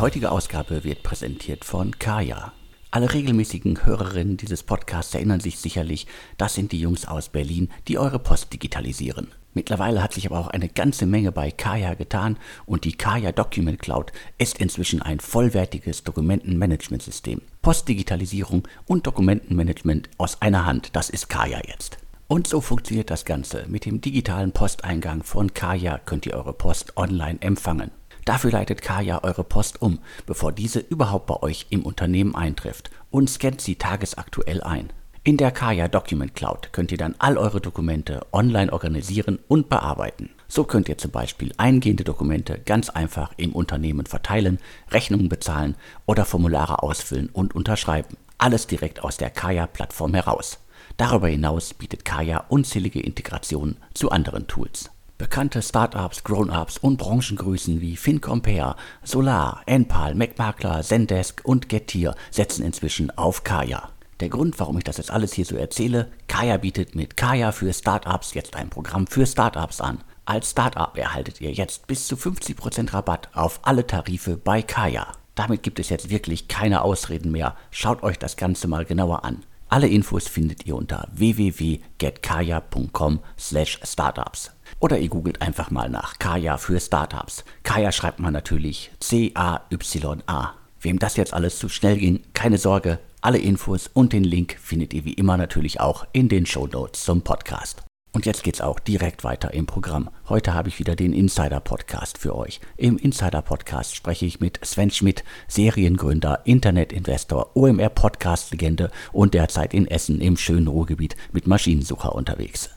heutige Ausgabe wird präsentiert von Kaya. Alle regelmäßigen Hörerinnen dieses Podcasts erinnern sich sicherlich, das sind die Jungs aus Berlin, die eure Post digitalisieren. Mittlerweile hat sich aber auch eine ganze Menge bei Kaya getan und die Kaya Document Cloud ist inzwischen ein vollwertiges Dokumentenmanagementsystem. Postdigitalisierung und Dokumentenmanagement aus einer Hand, das ist Kaya jetzt. Und so funktioniert das Ganze. Mit dem digitalen Posteingang von Kaya könnt ihr eure Post online empfangen. Dafür leitet Kaya eure Post um, bevor diese überhaupt bei euch im Unternehmen eintrifft und scannt sie tagesaktuell ein. In der Kaya Document Cloud könnt ihr dann all eure Dokumente online organisieren und bearbeiten. So könnt ihr zum Beispiel eingehende Dokumente ganz einfach im Unternehmen verteilen, Rechnungen bezahlen oder Formulare ausfüllen und unterschreiben. Alles direkt aus der Kaya-Plattform heraus. Darüber hinaus bietet Kaya unzählige Integrationen zu anderen Tools. Bekannte Startups, Grown-ups und Branchengrößen wie FinCompare, Solar, Enpal, MacMakler, Zendesk und Getir setzen inzwischen auf Kaya. Der Grund, warum ich das jetzt alles hier so erzähle, Kaya bietet mit Kaya für Startups jetzt ein Programm für Startups an. Als Startup erhaltet ihr jetzt bis zu 50% Rabatt auf alle Tarife bei Kaya. Damit gibt es jetzt wirklich keine Ausreden mehr. Schaut euch das Ganze mal genauer an. Alle Infos findet ihr unter www.getkaya.com/startups. Oder ihr googelt einfach mal nach Kaya für Startups. Kaya schreibt man natürlich C-A-Y-A. Wem das jetzt alles zu schnell ging, keine Sorge, alle Infos und den Link findet ihr wie immer natürlich auch in den Show Notes zum Podcast. Und jetzt geht's auch direkt weiter im Programm. Heute habe ich wieder den Insider Podcast für euch. Im Insider Podcast spreche ich mit Sven Schmidt, Seriengründer, Internetinvestor, OMR Podcast Legende und derzeit in Essen im schönen Ruhrgebiet mit Maschinensucher unterwegs.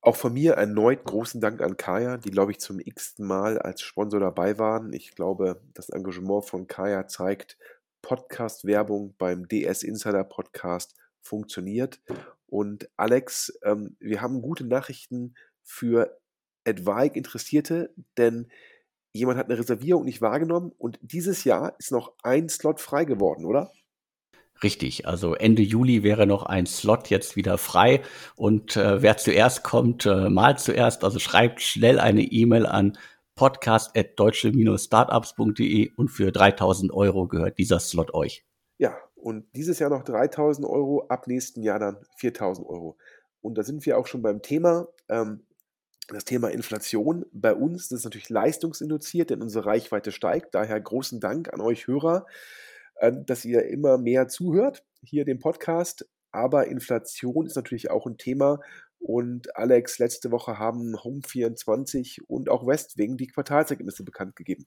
Auch von mir erneut großen Dank an Kaya, die, glaube ich, zum x-ten Mal als Sponsor dabei waren. Ich glaube, das Engagement von Kaya zeigt, Podcast-Werbung beim DS Insider Podcast funktioniert. Und Alex, ähm, wir haben gute Nachrichten für Advike Interessierte, denn jemand hat eine Reservierung nicht wahrgenommen und dieses Jahr ist noch ein Slot frei geworden, oder? Richtig, also Ende Juli wäre noch ein Slot jetzt wieder frei und äh, wer zuerst kommt, äh, mal zuerst. Also schreibt schnell eine E-Mail an podcast.deutsche-startups.de und für 3000 Euro gehört dieser Slot euch. Ja, und dieses Jahr noch 3000 Euro, ab nächsten Jahr dann 4000 Euro. Und da sind wir auch schon beim Thema. Ähm, das Thema Inflation bei uns, das ist natürlich leistungsinduziert, denn unsere Reichweite steigt. Daher großen Dank an euch Hörer, dass ihr immer mehr zuhört, hier dem Podcast. Aber Inflation ist natürlich auch ein Thema, und Alex, letzte Woche haben Home24 und auch Westwing die Quartalsergebnisse bekannt gegeben.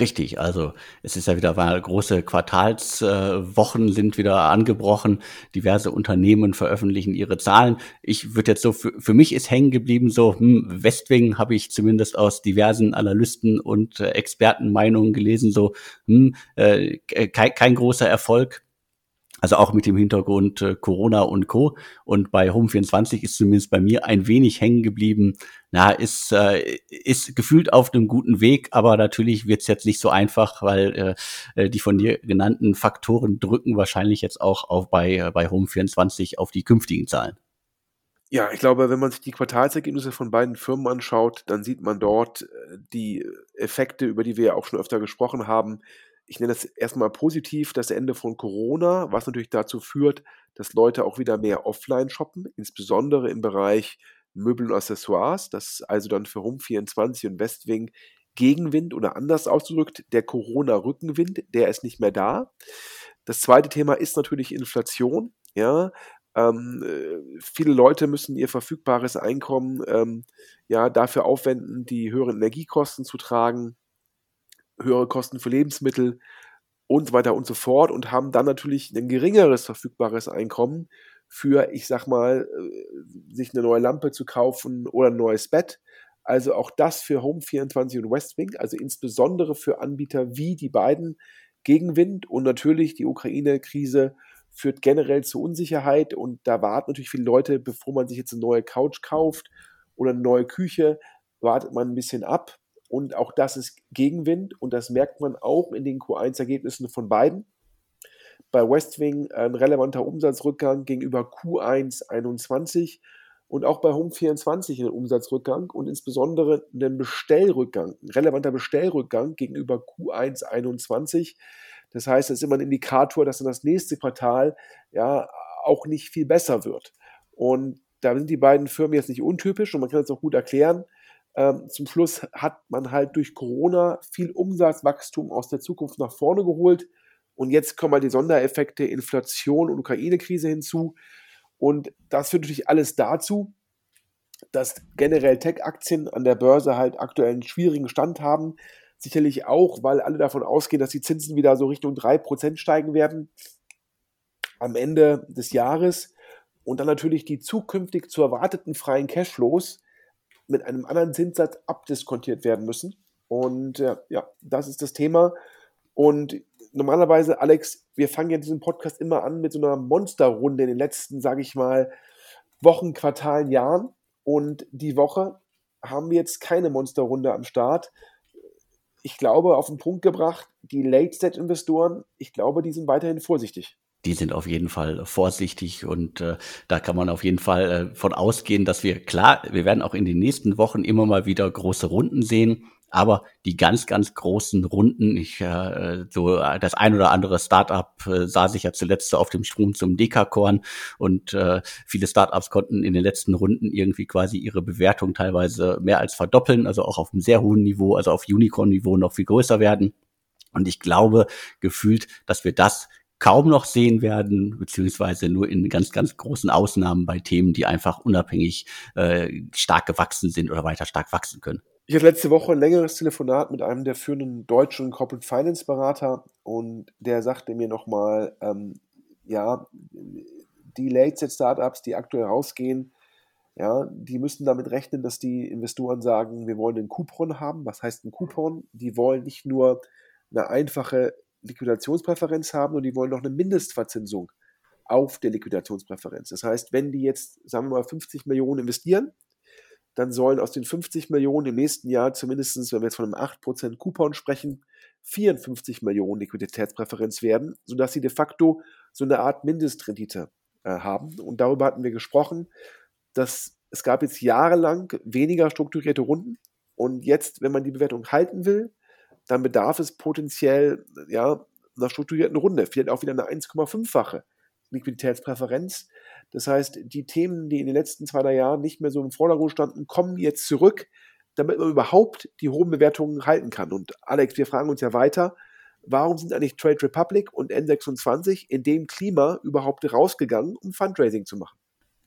Richtig, also es ist ja wieder große Quartalswochen äh, sind wieder angebrochen. Diverse Unternehmen veröffentlichen ihre Zahlen. Ich würde jetzt so für, für mich ist hängen geblieben so hm, Westwing habe ich zumindest aus diversen Analysten und äh, Expertenmeinungen gelesen so hm, äh, kein, kein großer Erfolg. Also auch mit dem Hintergrund äh, Corona und Co. Und bei Home24 ist zumindest bei mir ein wenig hängen geblieben. Na, ist, äh, ist gefühlt auf einem guten Weg, aber natürlich wird es jetzt nicht so einfach, weil äh, die von dir genannten Faktoren drücken wahrscheinlich jetzt auch auf bei, äh, bei Home24 auf die künftigen Zahlen. Ja, ich glaube, wenn man sich die Quartalsergebnisse von beiden Firmen anschaut, dann sieht man dort äh, die Effekte, über die wir ja auch schon öfter gesprochen haben, ich nenne das erstmal positiv, das Ende von Corona, was natürlich dazu führt, dass Leute auch wieder mehr offline shoppen, insbesondere im Bereich Möbel und Accessoires, das also dann für Home24 und Westwing Gegenwind oder anders ausgedrückt, der Corona-Rückenwind, der ist nicht mehr da. Das zweite Thema ist natürlich Inflation. Ja, ähm, äh, viele Leute müssen ihr verfügbares Einkommen ähm, ja dafür aufwenden, die höheren Energiekosten zu tragen höhere Kosten für Lebensmittel und so weiter und so fort und haben dann natürlich ein geringeres verfügbares Einkommen für, ich sag mal, äh, sich eine neue Lampe zu kaufen oder ein neues Bett. Also auch das für Home24 und Westwing, also insbesondere für Anbieter wie die beiden Gegenwind und natürlich die Ukraine-Krise führt generell zu Unsicherheit und da warten natürlich viele Leute, bevor man sich jetzt eine neue Couch kauft oder eine neue Küche, wartet man ein bisschen ab und auch das ist Gegenwind und das merkt man auch in den Q1-Ergebnissen von beiden. Bei Westwing ein relevanter Umsatzrückgang gegenüber Q1 21 und auch bei Home24 einen Umsatzrückgang und insbesondere einen Bestellrückgang, ein relevanter Bestellrückgang gegenüber Q1 21. Das heißt, es ist immer ein Indikator, dass dann das nächste Quartal ja auch nicht viel besser wird. Und da sind die beiden Firmen jetzt nicht untypisch und man kann das auch gut erklären. Ähm, zum Schluss hat man halt durch Corona viel Umsatzwachstum aus der Zukunft nach vorne geholt. Und jetzt kommen halt die Sondereffekte Inflation und Ukraine-Krise hinzu. Und das führt natürlich alles dazu, dass generell Tech-Aktien an der Börse halt aktuell einen schwierigen Stand haben. Sicherlich auch, weil alle davon ausgehen, dass die Zinsen wieder so Richtung 3% steigen werden am Ende des Jahres. Und dann natürlich die zukünftig zu erwarteten freien Cashflows mit einem anderen Zinssatz abdiskontiert werden müssen. Und äh, ja, das ist das Thema. Und normalerweise, Alex, wir fangen ja diesen Podcast immer an mit so einer Monsterrunde in den letzten, sage ich mal, Wochen, Quartalen, Jahren. Und die Woche haben wir jetzt keine Monsterrunde am Start. Ich glaube, auf den Punkt gebracht, die Late-Stage-Investoren, ich glaube, die sind weiterhin vorsichtig die sind auf jeden Fall vorsichtig und äh, da kann man auf jeden Fall äh, von ausgehen, dass wir klar, wir werden auch in den nächsten Wochen immer mal wieder große Runden sehen, aber die ganz, ganz großen Runden, ich äh, so das ein oder andere Startup äh, sah sich ja zuletzt auf dem Sprung zum Dekakorn und äh, viele Startups konnten in den letzten Runden irgendwie quasi ihre Bewertung teilweise mehr als verdoppeln, also auch auf einem sehr hohen Niveau, also auf Unicorn-Niveau noch viel größer werden. Und ich glaube gefühlt, dass wir das kaum noch sehen werden, beziehungsweise nur in ganz, ganz großen Ausnahmen bei Themen, die einfach unabhängig äh, stark gewachsen sind oder weiter stark wachsen können. Ich hatte letzte Woche ein längeres Telefonat mit einem der führenden deutschen Corporate Finance Berater und der sagte mir nochmal, ähm, ja, die Late-Set-Startups, die aktuell rausgehen, ja, die müssen damit rechnen, dass die Investoren sagen, wir wollen einen Coupon haben. Was heißt ein Coupon? Die wollen nicht nur eine einfache Liquidationspräferenz haben und die wollen noch eine Mindestverzinsung auf der Liquidationspräferenz. Das heißt, wenn die jetzt, sagen wir mal, 50 Millionen investieren, dann sollen aus den 50 Millionen im nächsten Jahr zumindest, wenn wir jetzt von einem 8% Coupon sprechen, 54 Millionen Liquiditätspräferenz werden, sodass sie de facto so eine Art Mindestrendite äh, haben. Und darüber hatten wir gesprochen, dass es gab jetzt jahrelang weniger strukturierte Runden und jetzt, wenn man die Bewertung halten will, dann bedarf es potenziell ja, einer strukturierten Runde, vielleicht auch wieder eine 1,5-fache Liquiditätspräferenz. Das heißt, die Themen, die in den letzten zwei, drei Jahren nicht mehr so im Vordergrund standen, kommen jetzt zurück, damit man überhaupt die hohen Bewertungen halten kann. Und Alex, wir fragen uns ja weiter, warum sind eigentlich Trade Republic und N26 in dem Klima überhaupt rausgegangen, um Fundraising zu machen?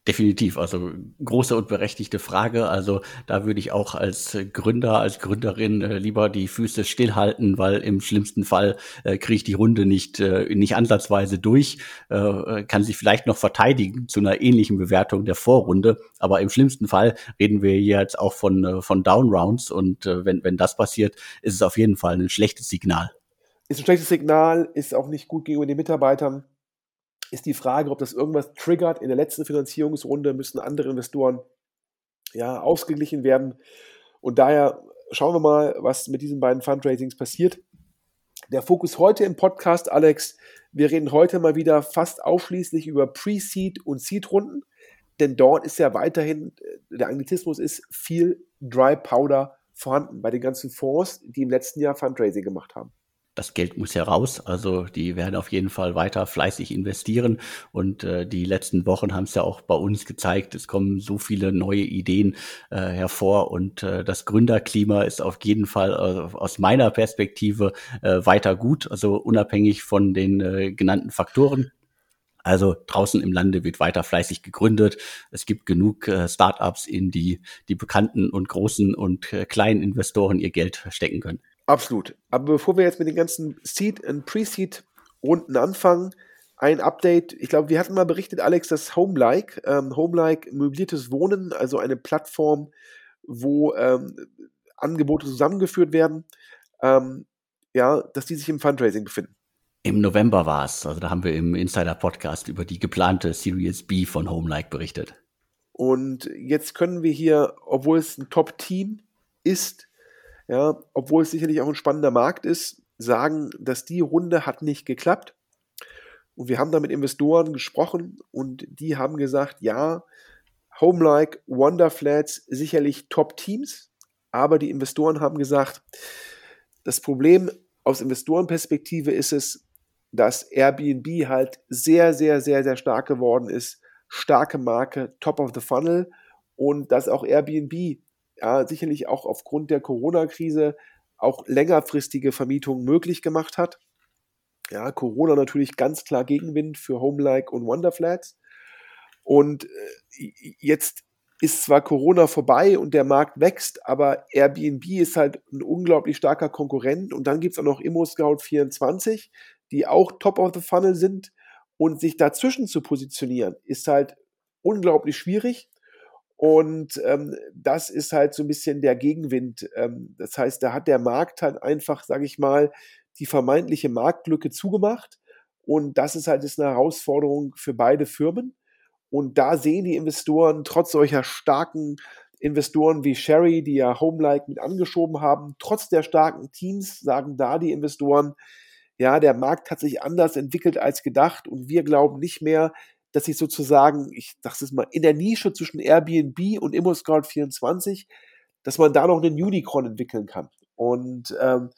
Definitiv, also große und berechtigte Frage. Also da würde ich auch als Gründer, als Gründerin äh, lieber die Füße stillhalten, weil im schlimmsten Fall äh, kriege ich die Runde nicht, äh, nicht ansatzweise durch, äh, kann sich vielleicht noch verteidigen zu einer ähnlichen Bewertung der Vorrunde. Aber im schlimmsten Fall reden wir jetzt auch von, äh, von Downrounds und äh, wenn, wenn das passiert, ist es auf jeden Fall ein schlechtes Signal. Ist ein schlechtes Signal, ist auch nicht gut gegenüber den Mitarbeitern ist die Frage, ob das irgendwas triggert. In der letzten Finanzierungsrunde müssen andere Investoren ja, ausgeglichen werden. Und daher schauen wir mal, was mit diesen beiden Fundraisings passiert. Der Fokus heute im Podcast, Alex, wir reden heute mal wieder fast ausschließlich über Pre-Seed und Seed-Runden, denn dort ist ja weiterhin, äh, der Anglizismus ist viel Dry Powder vorhanden bei den ganzen Fonds, die im letzten Jahr Fundraising gemacht haben das Geld muss ja raus. Also die werden auf jeden Fall weiter fleißig investieren. Und äh, die letzten Wochen haben es ja auch bei uns gezeigt, es kommen so viele neue Ideen äh, hervor. Und äh, das Gründerklima ist auf jeden Fall äh, aus meiner Perspektive äh, weiter gut, also unabhängig von den äh, genannten Faktoren. Also draußen im Lande wird weiter fleißig gegründet. Es gibt genug äh, Startups, in die die bekannten und großen und äh, kleinen Investoren ihr Geld stecken können. Absolut. Aber bevor wir jetzt mit den ganzen Seed- und Pre-Seed-Runden anfangen, ein Update. Ich glaube, wir hatten mal berichtet, Alex, dass Homelike, ähm, Homelike möbliertes Wohnen, also eine Plattform, wo ähm, Angebote zusammengeführt werden, ähm, ja, dass die sich im Fundraising befinden. Im November war es. Also da haben wir im Insider-Podcast über die geplante Series B von Homelike berichtet. Und jetzt können wir hier, obwohl es ein Top-Team ist, ja, obwohl es sicherlich auch ein spannender Markt ist, sagen, dass die Runde hat nicht geklappt. Und wir haben da mit Investoren gesprochen und die haben gesagt, ja, Homelike, Wonderflats sicherlich Top-Teams, aber die Investoren haben gesagt, das Problem aus Investorenperspektive ist es, dass Airbnb halt sehr, sehr, sehr, sehr stark geworden ist. Starke Marke, Top of the Funnel und dass auch Airbnb ja, sicherlich auch aufgrund der Corona-Krise auch längerfristige Vermietungen möglich gemacht hat. Ja, Corona natürlich ganz klar Gegenwind für Homelike und Wonderflats. Und äh, jetzt ist zwar Corona vorbei und der Markt wächst, aber Airbnb ist halt ein unglaublich starker Konkurrent. Und dann gibt es auch noch ImmoScout24, die auch top of the funnel sind. Und sich dazwischen zu positionieren, ist halt unglaublich schwierig. Und ähm, das ist halt so ein bisschen der Gegenwind. Ähm, das heißt, da hat der Markt halt einfach, sage ich mal, die vermeintliche Marktlücke zugemacht. Und das ist halt jetzt eine Herausforderung für beide Firmen. Und da sehen die Investoren trotz solcher starken Investoren wie Sherry, die ja Homelike mit angeschoben haben, trotz der starken Teams sagen da die Investoren, ja, der Markt hat sich anders entwickelt als gedacht und wir glauben nicht mehr, dass sich sozusagen, ich sage es mal, in der Nische zwischen Airbnb und ImmoScout24, dass man da noch einen Unicorn entwickeln kann. Und ähm,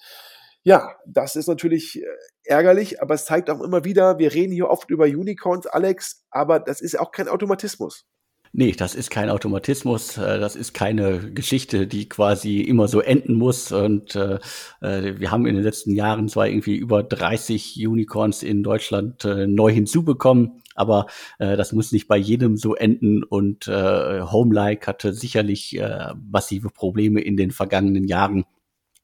ja, das ist natürlich äh, ärgerlich, aber es zeigt auch immer wieder, wir reden hier oft über Unicorns, Alex, aber das ist auch kein Automatismus. Nee, das ist kein Automatismus, äh, das ist keine Geschichte, die quasi immer so enden muss. Und äh, äh, wir haben in den letzten Jahren zwar irgendwie über 30 Unicorns in Deutschland äh, neu hinzubekommen, aber äh, das muss nicht bei jedem so enden. Und äh, Homelike hatte sicherlich äh, massive Probleme in den vergangenen Jahren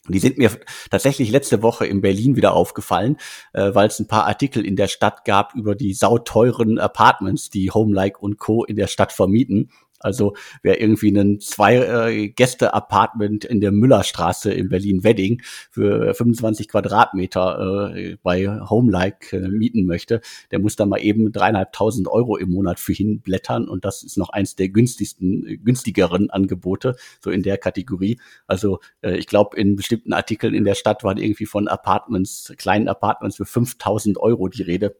die sind mir tatsächlich letzte Woche in Berlin wieder aufgefallen, äh, weil es ein paar Artikel in der Stadt gab über die sauteuren Apartments, die Homelike und Co. in der Stadt vermieten. Also wer irgendwie einen Zwei-Gäste-Apartment in der Müllerstraße in Berlin-Wedding für 25 Quadratmeter äh, bei Homelike äh, mieten möchte, der muss da mal eben dreieinhalbtausend Euro im Monat für hinblättern und das ist noch eins der günstigsten, günstigeren Angebote, so in der Kategorie. Also äh, ich glaube, in bestimmten Artikeln in der Stadt waren irgendwie von Apartments, kleinen Apartments für 5000 Euro die Rede.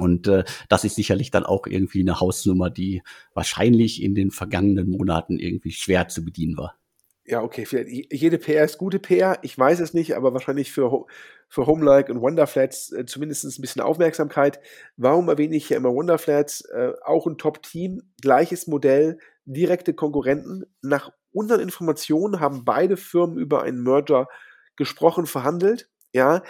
Und äh, das ist sicherlich dann auch irgendwie eine Hausnummer, die wahrscheinlich in den vergangenen Monaten irgendwie schwer zu bedienen war. Ja, okay, jede PR ist gute PR, ich weiß es nicht, aber wahrscheinlich für, für Homelike und Wonderflats äh, zumindest ein bisschen Aufmerksamkeit. Warum erwähne ich hier immer Wonderflats? Äh, auch ein Top-Team, gleiches Modell, direkte Konkurrenten. Nach unseren Informationen haben beide Firmen über einen Merger gesprochen, verhandelt. Ja,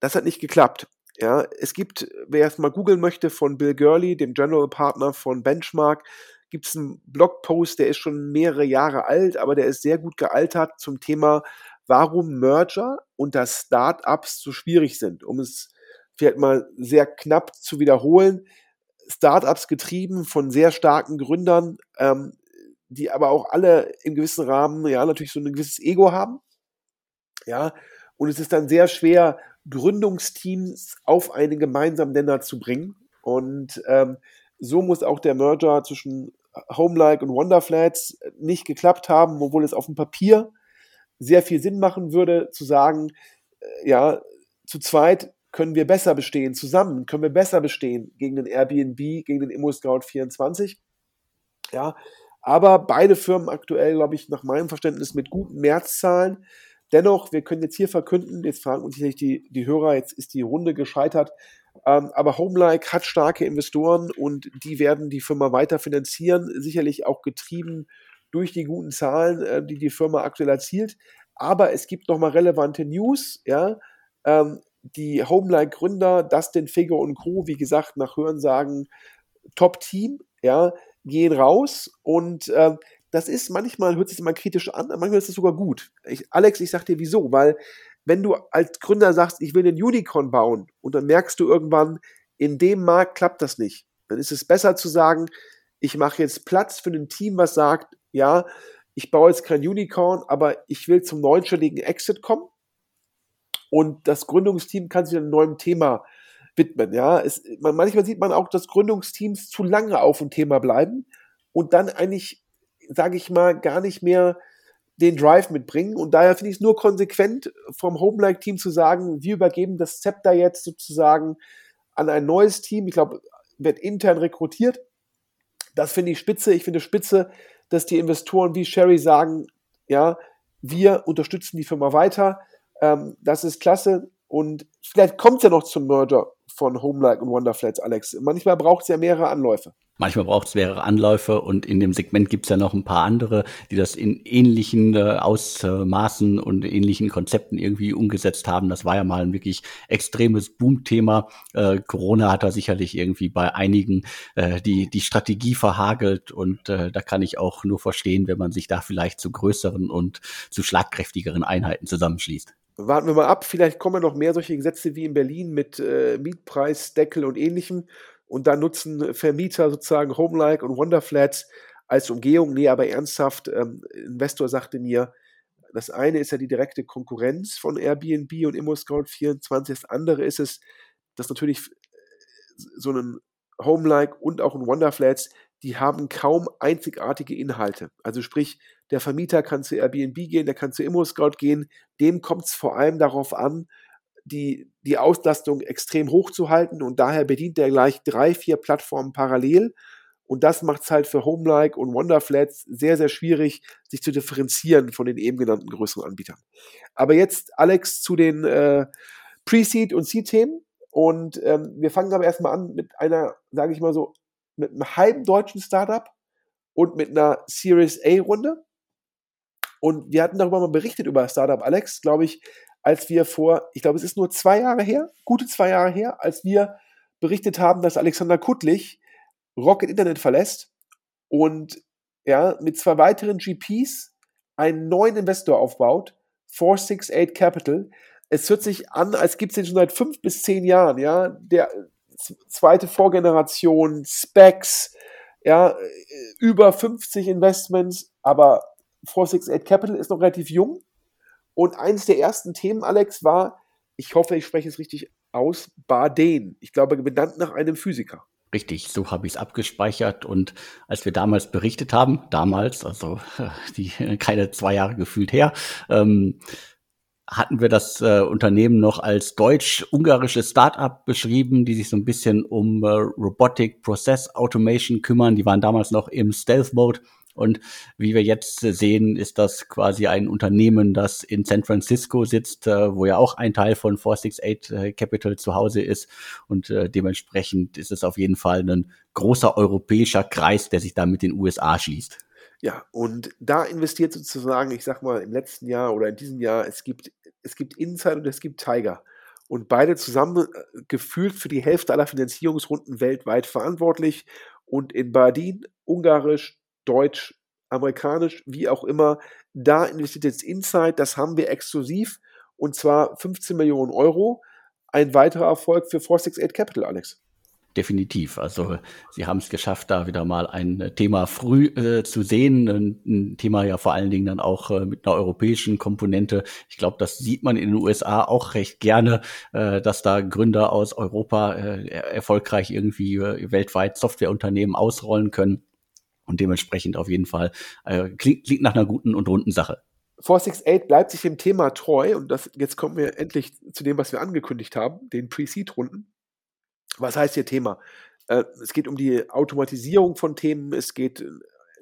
das hat nicht geklappt. Ja, es gibt, wer es mal googeln möchte, von Bill Gurley, dem General Partner von Benchmark, gibt es einen Blogpost, der ist schon mehrere Jahre alt, aber der ist sehr gut gealtert zum Thema, warum Merger unter Startups so schwierig sind. Um es vielleicht mal sehr knapp zu wiederholen, Startups getrieben von sehr starken Gründern, ähm, die aber auch alle im gewissen Rahmen ja natürlich so ein gewisses Ego haben. Ja, und es ist dann sehr schwer, Gründungsteams auf einen gemeinsamen Nenner zu bringen. Und ähm, so muss auch der Merger zwischen Homelike und Wonderflats nicht geklappt haben, obwohl es auf dem Papier sehr viel Sinn machen würde, zu sagen, äh, ja, zu zweit können wir besser bestehen, zusammen können wir besser bestehen gegen den Airbnb, gegen den ImmoScout24. Ja, aber beide Firmen aktuell, glaube ich, nach meinem Verständnis mit guten Märzzahlen, Dennoch, wir können jetzt hier verkünden, jetzt fragen uns sicherlich die, die Hörer, jetzt ist die Runde gescheitert, ähm, aber Homelike hat starke Investoren und die werden die Firma weiter finanzieren, sicherlich auch getrieben durch die guten Zahlen, äh, die die Firma aktuell erzielt. Aber es gibt nochmal relevante News, ja. Ähm, die Homelike-Gründer, Dustin Figure und Co., wie gesagt, nach Hörensagen Top-Team, ja, gehen raus und äh, das ist manchmal, hört sich immer kritisch an, manchmal ist es sogar gut. Ich, Alex, ich sag dir wieso, weil wenn du als Gründer sagst, ich will einen Unicorn bauen und dann merkst du irgendwann, in dem Markt klappt das nicht, dann ist es besser zu sagen, ich mache jetzt Platz für ein Team, was sagt, ja, ich baue jetzt kein Unicorn, aber ich will zum neunstelligen Exit kommen und das Gründungsteam kann sich einem neuen Thema widmen. Ja, es, man, manchmal sieht man auch, dass Gründungsteams zu lange auf dem Thema bleiben und dann eigentlich sage ich mal, gar nicht mehr den Drive mitbringen. Und daher finde ich es nur konsequent vom Homelike-Team zu sagen, wir übergeben das Zepter jetzt sozusagen an ein neues Team. Ich glaube, wird intern rekrutiert. Das finde ich spitze. Ich finde spitze, dass die Investoren wie Sherry sagen, ja, wir unterstützen die Firma weiter. Ähm, das ist klasse. Und vielleicht kommt es ja noch zum Merger von Homelike und Wonderflats, Alex. Manchmal braucht es ja mehrere Anläufe. Manchmal braucht es mehrere Anläufe und in dem Segment gibt es ja noch ein paar andere, die das in ähnlichen äh, Ausmaßen und ähnlichen Konzepten irgendwie umgesetzt haben. Das war ja mal ein wirklich extremes Boomthema. Äh, Corona hat da sicherlich irgendwie bei einigen äh, die, die Strategie verhagelt und äh, da kann ich auch nur verstehen, wenn man sich da vielleicht zu größeren und zu schlagkräftigeren Einheiten zusammenschließt warten wir mal ab. Vielleicht kommen noch mehr solche Gesetze wie in Berlin mit äh, Mietpreisdeckel und ähnlichem. Und da nutzen Vermieter sozusagen Homelike und Wonderflats als Umgehung. Nee, aber ernsthaft, ähm, Investor sagte mir, das eine ist ja die direkte Konkurrenz von Airbnb und ImmoScout24. Das andere ist es, dass natürlich äh, so ein Homelike und auch ein Wonderflats, die haben kaum einzigartige Inhalte. Also sprich, der Vermieter kann zu Airbnb gehen, der kann zu ImmoScout gehen. Dem kommt es vor allem darauf an, die, die Auslastung extrem hoch zu halten und daher bedient er gleich drei, vier Plattformen parallel. Und das macht es halt für Homelike und Wonderflats sehr, sehr schwierig, sich zu differenzieren von den eben genannten größeren Anbietern. Aber jetzt, Alex, zu den äh, Pre-Seed- und Seed-Themen. Und ähm, wir fangen aber erstmal an mit einer, sage ich mal so, mit einem halben deutschen Startup und mit einer Series A-Runde. Und wir hatten darüber mal berichtet über Startup Alex, glaube ich, als wir vor, ich glaube, es ist nur zwei Jahre her, gute zwei Jahre her, als wir berichtet haben, dass Alexander Kuttlich Rocket Internet verlässt und ja, mit zwei weiteren GPs einen neuen Investor aufbaut, 468 Capital. Es hört sich an, als gibt es den schon seit fünf bis zehn Jahren, ja. Der zweite Vorgeneration, Specs, ja, über 50 Investments, aber 468 Capital ist noch relativ jung. Und eines der ersten Themen, Alex, war, ich hoffe, ich spreche es richtig aus, Baden. Ich glaube, benannt nach einem Physiker. Richtig, so habe ich es abgespeichert. Und als wir damals berichtet haben, damals, also die keine zwei Jahre gefühlt her, ähm, hatten wir das äh, Unternehmen noch als deutsch-ungarisches Startup beschrieben, die sich so ein bisschen um äh, Robotic Process Automation kümmern. Die waren damals noch im Stealth Mode. Und wie wir jetzt sehen, ist das quasi ein Unternehmen, das in San Francisco sitzt, äh, wo ja auch ein Teil von 468 äh, Capital zu Hause ist. Und äh, dementsprechend ist es auf jeden Fall ein großer europäischer Kreis, der sich da mit den USA schließt. Ja, und da investiert sozusagen, ich sag mal, im letzten Jahr oder in diesem Jahr, es gibt, es gibt Inside und es gibt Tiger. Und beide zusammen gefühlt für die Hälfte aller Finanzierungsrunden weltweit verantwortlich. Und in Badin, ungarisch, deutsch, amerikanisch, wie auch immer, da investiert jetzt Inside, das haben wir exklusiv und zwar 15 Millionen Euro. Ein weiterer Erfolg für 468 Capital, Alex definitiv. Also sie haben es geschafft, da wieder mal ein Thema früh äh, zu sehen. Ein, ein, Thema ja vor allen Dingen dann auch äh, mit einer europäischen Komponente. Ich glaube, das sieht man in den USA auch recht gerne, äh, dass da Gründer aus Europa äh, erfolgreich irgendwie äh, weltweit Softwareunternehmen ausrollen können. Und dementsprechend auf jeden Fall äh, klingt, klingt nach einer guten und runden Sache. 468 bleibt sich dem Thema treu und das, jetzt kommen wir endlich zu dem, was wir angekündigt haben, den Pre-Seed-Runden. Was heißt hier Thema? Äh, es geht um die Automatisierung von Themen, es geht,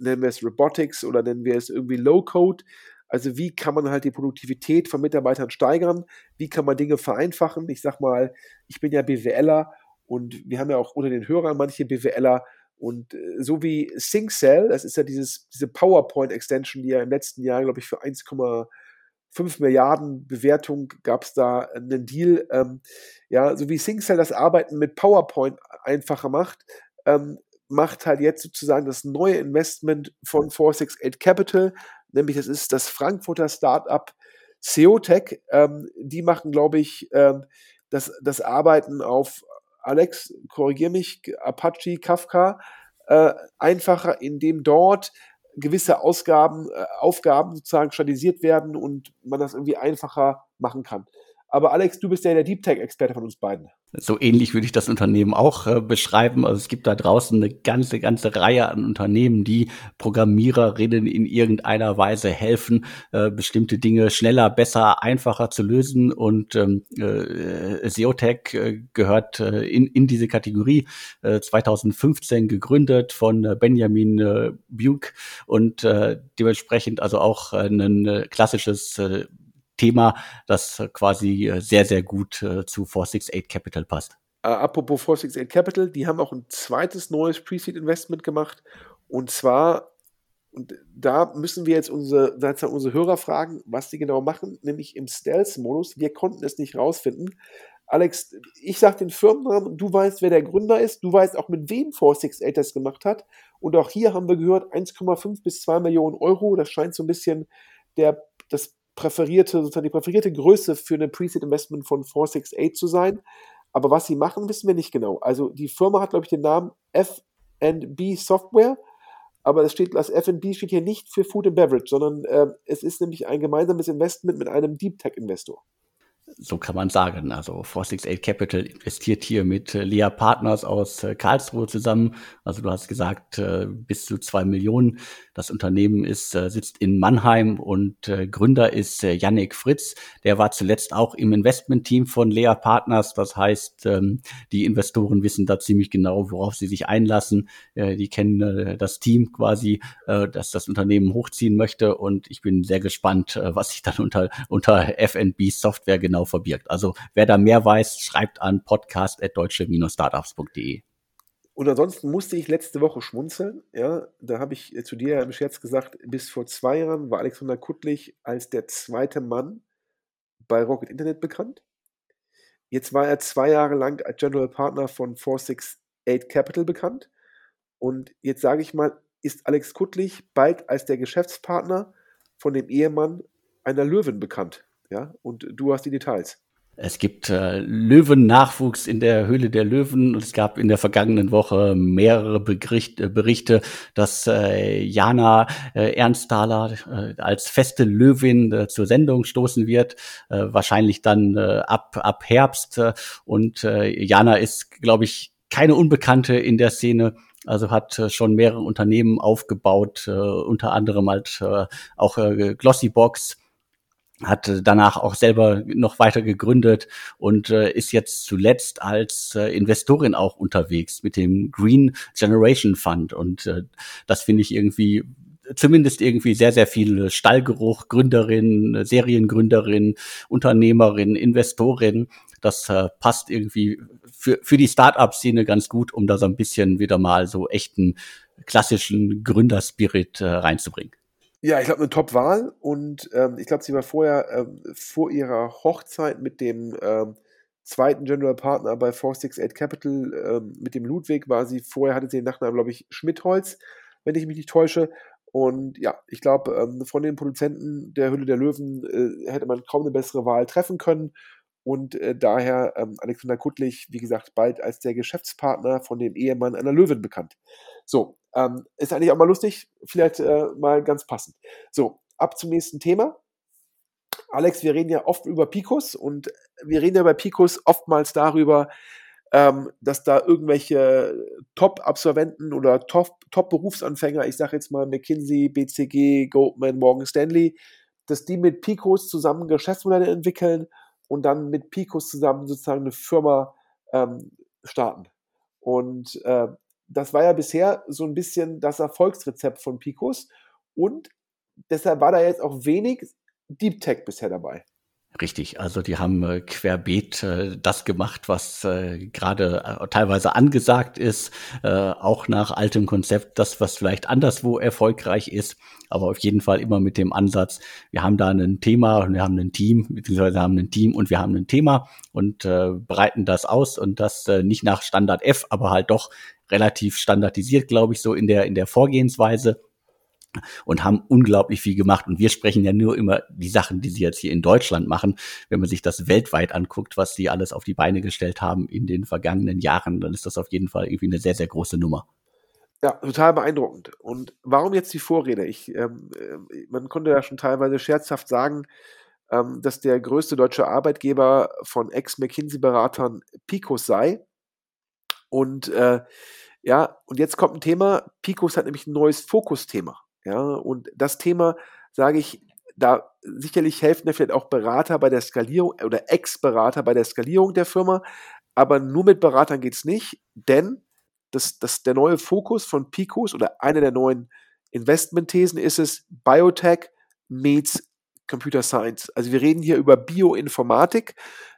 nennen wir es Robotics oder nennen wir es irgendwie Low-Code. Also wie kann man halt die Produktivität von Mitarbeitern steigern? Wie kann man Dinge vereinfachen? Ich sag mal, ich bin ja BWLer und wir haben ja auch unter den Hörern manche BWLer und äh, so wie SyncCell, das ist ja dieses, diese PowerPoint-Extension, die ja im letzten Jahr, glaube ich, für 1,5 Milliarden Bewertung gab es da einen Deal. Ähm, ja, so wie SyncCell das Arbeiten mit PowerPoint einfacher macht, ähm, macht halt jetzt sozusagen das neue Investment von 468 Capital, nämlich das ist das Frankfurter Startup Seotech. Ähm, die machen, glaube ich, ähm, das, das Arbeiten auf Alex, korrigier mich, Apache, Kafka, äh, einfacher, indem dort gewisse Ausgaben, äh, Aufgaben sozusagen standardisiert werden und man das irgendwie einfacher machen kann. Aber Alex, du bist ja der Deep Tech-Experte von uns beiden. So ähnlich würde ich das Unternehmen auch äh, beschreiben. Also es gibt da draußen eine ganze, ganze Reihe an Unternehmen, die Programmiererinnen in irgendeiner Weise helfen, äh, bestimmte Dinge schneller, besser, einfacher zu lösen. Und ähm, äh, SEOTech äh, gehört äh, in, in diese Kategorie. Äh, 2015 gegründet von äh, Benjamin äh, Buke und äh, dementsprechend also auch äh, ein äh, klassisches äh, Thema, das quasi äh, sehr, sehr gut äh, zu 468 Capital passt. Äh, apropos 468 Capital, die haben auch ein zweites neues Pre-Seed-Investment gemacht. Und zwar, und da müssen wir jetzt unsere, unsere Hörer fragen, was die genau machen, nämlich im Stealth-Modus. Wir konnten es nicht rausfinden. Alex, ich sage den Firmennamen, du weißt, wer der Gründer ist, du weißt auch, mit wem 468 das gemacht hat. Und auch hier haben wir gehört, 1,5 bis 2 Millionen Euro. Das scheint so ein bisschen der, das präferierte, sozusagen die präferierte Größe für ein Preset-Investment von 468 zu sein. Aber was sie machen, wissen wir nicht genau. Also die Firma hat, glaube ich, den Namen F&B Software, aber das das F&B steht hier nicht für Food and Beverage, sondern äh, es ist nämlich ein gemeinsames Investment mit einem Deep Tech Investor. So kann man sagen. Also 468 Capital investiert hier mit äh, Lea Partners aus äh, Karlsruhe zusammen. Also du hast gesagt, äh, bis zu zwei Millionen. Das Unternehmen ist, sitzt in Mannheim und Gründer ist Yannick Fritz. Der war zuletzt auch im Investmentteam von Lea Partners. Das heißt, ähm, die Investoren wissen da ziemlich genau, worauf sie sich einlassen. Die kennen das Team quasi, das das Unternehmen hochziehen möchte. Und ich bin sehr gespannt, was sich dann unter, unter FNB Software genau genau verbirgt. Also wer da mehr weiß, schreibt an podcast.deutsche-startups.de. Und ansonsten musste ich letzte Woche schmunzeln. Ja, da habe ich zu dir im Scherz gesagt, bis vor zwei Jahren war Alexander Kuttlich als der zweite Mann bei Rocket Internet bekannt. Jetzt war er zwei Jahre lang als General Partner von 468 Capital bekannt. Und jetzt sage ich mal, ist Alex Kuttlich bald als der Geschäftspartner von dem Ehemann einer Löwen bekannt. Ja, und du hast die Details. Es gibt äh, Löwen-Nachwuchs in der Höhle der Löwen und es gab in der vergangenen Woche mehrere Begricht, äh, Berichte, dass äh, Jana äh, Ernsthaler äh, als feste Löwin äh, zur Sendung stoßen wird, äh, wahrscheinlich dann äh, ab, ab Herbst. Äh, und äh, Jana ist, glaube ich, keine Unbekannte in der Szene. Also hat äh, schon mehrere Unternehmen aufgebaut, äh, unter anderem halt äh, auch äh, Glossybox hat danach auch selber noch weiter gegründet und äh, ist jetzt zuletzt als äh, Investorin auch unterwegs mit dem Green Generation Fund. Und äh, das finde ich irgendwie zumindest irgendwie sehr, sehr viel Stallgeruch, Gründerin, Seriengründerin, Unternehmerin, Investorin. Das äh, passt irgendwie für, für die Start-up-Szene ganz gut, um da so ein bisschen wieder mal so echten klassischen Gründerspirit äh, reinzubringen. Ja, ich glaube, eine Top-Wahl und ähm, ich glaube, sie war vorher, ähm, vor ihrer Hochzeit mit dem ähm, zweiten General Partner bei 468 Capital, ähm, mit dem Ludwig, war sie, vorher hatte sie den Nachnamen, glaube ich, Schmidholz, wenn ich mich nicht täusche. Und ja, ich glaube, ähm, von den Produzenten der Hülle der Löwen äh, hätte man kaum eine bessere Wahl treffen können. Und äh, daher ähm, Alexander Kuttlich, wie gesagt, bald als der Geschäftspartner von dem Ehemann einer Löwen bekannt. So, ähm, ist eigentlich auch mal lustig, vielleicht äh, mal ganz passend. So, ab zum nächsten Thema. Alex, wir reden ja oft über Picos und wir reden ja bei Picos oftmals darüber, ähm, dass da irgendwelche Top-Absolventen oder Top-Berufsanfänger, -Top ich sage jetzt mal McKinsey, BCG, Goldman, Morgan Stanley, dass die mit Picos zusammen Geschäftsmodelle entwickeln und dann mit Picos zusammen sozusagen eine Firma ähm, starten. Und äh, das war ja bisher so ein bisschen das Erfolgsrezept von Picos und deshalb war da jetzt auch wenig Deep Tech bisher dabei. Richtig, also die haben äh, querbeet äh, das gemacht, was äh, gerade äh, teilweise angesagt ist, äh, auch nach altem Konzept, das, was vielleicht anderswo erfolgreich ist, aber auf jeden Fall immer mit dem Ansatz, wir haben da ein Thema, wir haben ein Team, beziehungsweise haben ein Team und wir haben ein Thema und äh, breiten das aus und das äh, nicht nach Standard F, aber halt doch relativ standardisiert, glaube ich, so in der, in der Vorgehensweise und haben unglaublich viel gemacht. Und wir sprechen ja nur immer die Sachen, die sie jetzt hier in Deutschland machen. Wenn man sich das weltweit anguckt, was sie alles auf die Beine gestellt haben in den vergangenen Jahren, dann ist das auf jeden Fall irgendwie eine sehr, sehr große Nummer. Ja, total beeindruckend. Und warum jetzt die Vorrede? Ich, ähm, äh, man konnte ja schon teilweise scherzhaft sagen, ähm, dass der größte deutsche Arbeitgeber von Ex-McKinsey-Beratern Picos sei. Und äh, ja, und jetzt kommt ein Thema. Picos hat nämlich ein neues Fokusthema. Ja, und das Thema, sage ich, da sicherlich helfen ja vielleicht auch Berater bei der Skalierung oder Ex-Berater bei der Skalierung der Firma, aber nur mit Beratern geht es nicht, denn das, das, der neue Fokus von Picos oder eine der neuen Investmentthesen ist es, Biotech meets Computer Science. Also wir reden hier über Bioinformatik.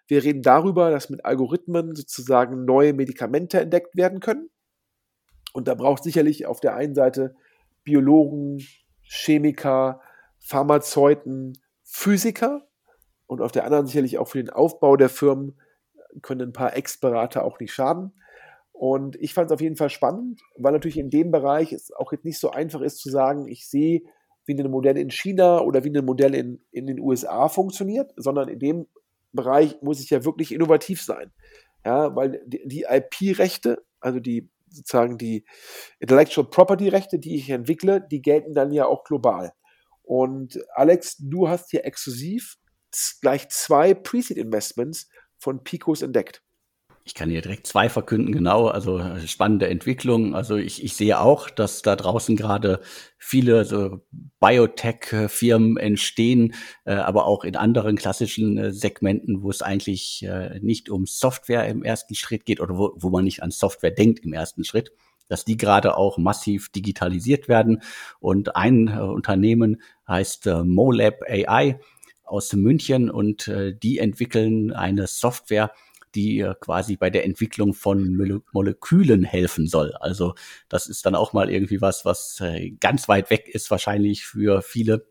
Wir reden darüber, dass mit Algorithmen sozusagen neue Medikamente entdeckt werden können. Und da braucht sicherlich auf der einen Seite Biologen, Chemiker, Pharmazeuten, Physiker und auf der anderen sicherlich auch für den Aufbau der Firmen können ein paar Ex-Berater auch nicht schaden. Und ich fand es auf jeden Fall spannend, weil natürlich in dem Bereich es auch jetzt nicht so einfach ist zu sagen, ich sehe, wie ein Modell in China oder wie ein Modell in, in den USA funktioniert, sondern in dem Bereich muss ich ja wirklich innovativ sein. Ja, weil die, die IP-Rechte, also die sozusagen die Intellectual Property-Rechte, die ich entwickle, die gelten dann ja auch global. Und Alex, du hast hier exklusiv gleich zwei Pre-Seed-Investments von Picos entdeckt. Ich kann hier direkt zwei verkünden, genau. Also spannende Entwicklung. Also ich, ich sehe auch, dass da draußen gerade viele so Biotech-Firmen entstehen, äh, aber auch in anderen klassischen äh, Segmenten, wo es eigentlich äh, nicht um Software im ersten Schritt geht oder wo, wo man nicht an Software denkt im ersten Schritt dass die gerade auch massiv digitalisiert werden. Und ein äh, Unternehmen heißt äh, MoLab AI aus München und äh, die entwickeln eine Software, die quasi bei der Entwicklung von Molekülen helfen soll. Also das ist dann auch mal irgendwie was, was äh, ganz weit weg ist wahrscheinlich für viele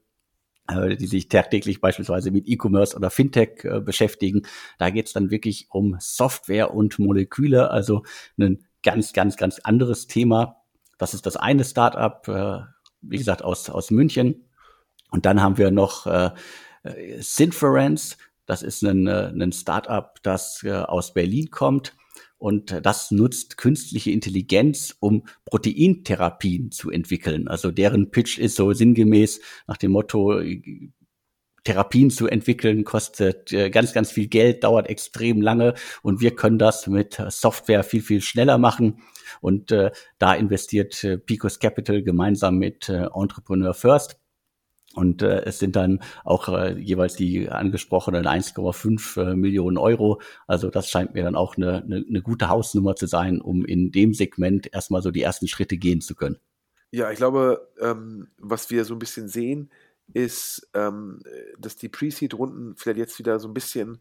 äh, die sich tagtäglich beispielsweise mit E-Commerce oder Fintech äh, beschäftigen. Da geht es dann wirklich um Software und Moleküle, also ein ganz, ganz, ganz anderes Thema. Das ist das eine Startup, wie gesagt, aus, aus München. Und dann haben wir noch äh, Synference, das ist ein, äh, ein Startup, das äh, aus Berlin kommt und das nutzt künstliche Intelligenz, um Proteintherapien zu entwickeln. Also deren Pitch ist so sinngemäß nach dem Motto, Therapien zu entwickeln kostet äh, ganz, ganz viel Geld, dauert extrem lange und wir können das mit Software viel, viel schneller machen. Und äh, da investiert äh, Picos Capital gemeinsam mit äh, Entrepreneur First. Und äh, es sind dann auch äh, jeweils die angesprochenen 1,5 äh, Millionen Euro. Also das scheint mir dann auch eine, eine, eine gute Hausnummer zu sein, um in dem Segment erstmal so die ersten Schritte gehen zu können. Ja, ich glaube, ähm, was wir so ein bisschen sehen, ist, ähm, dass die Pre-Seed-Runden vielleicht jetzt wieder so ein bisschen,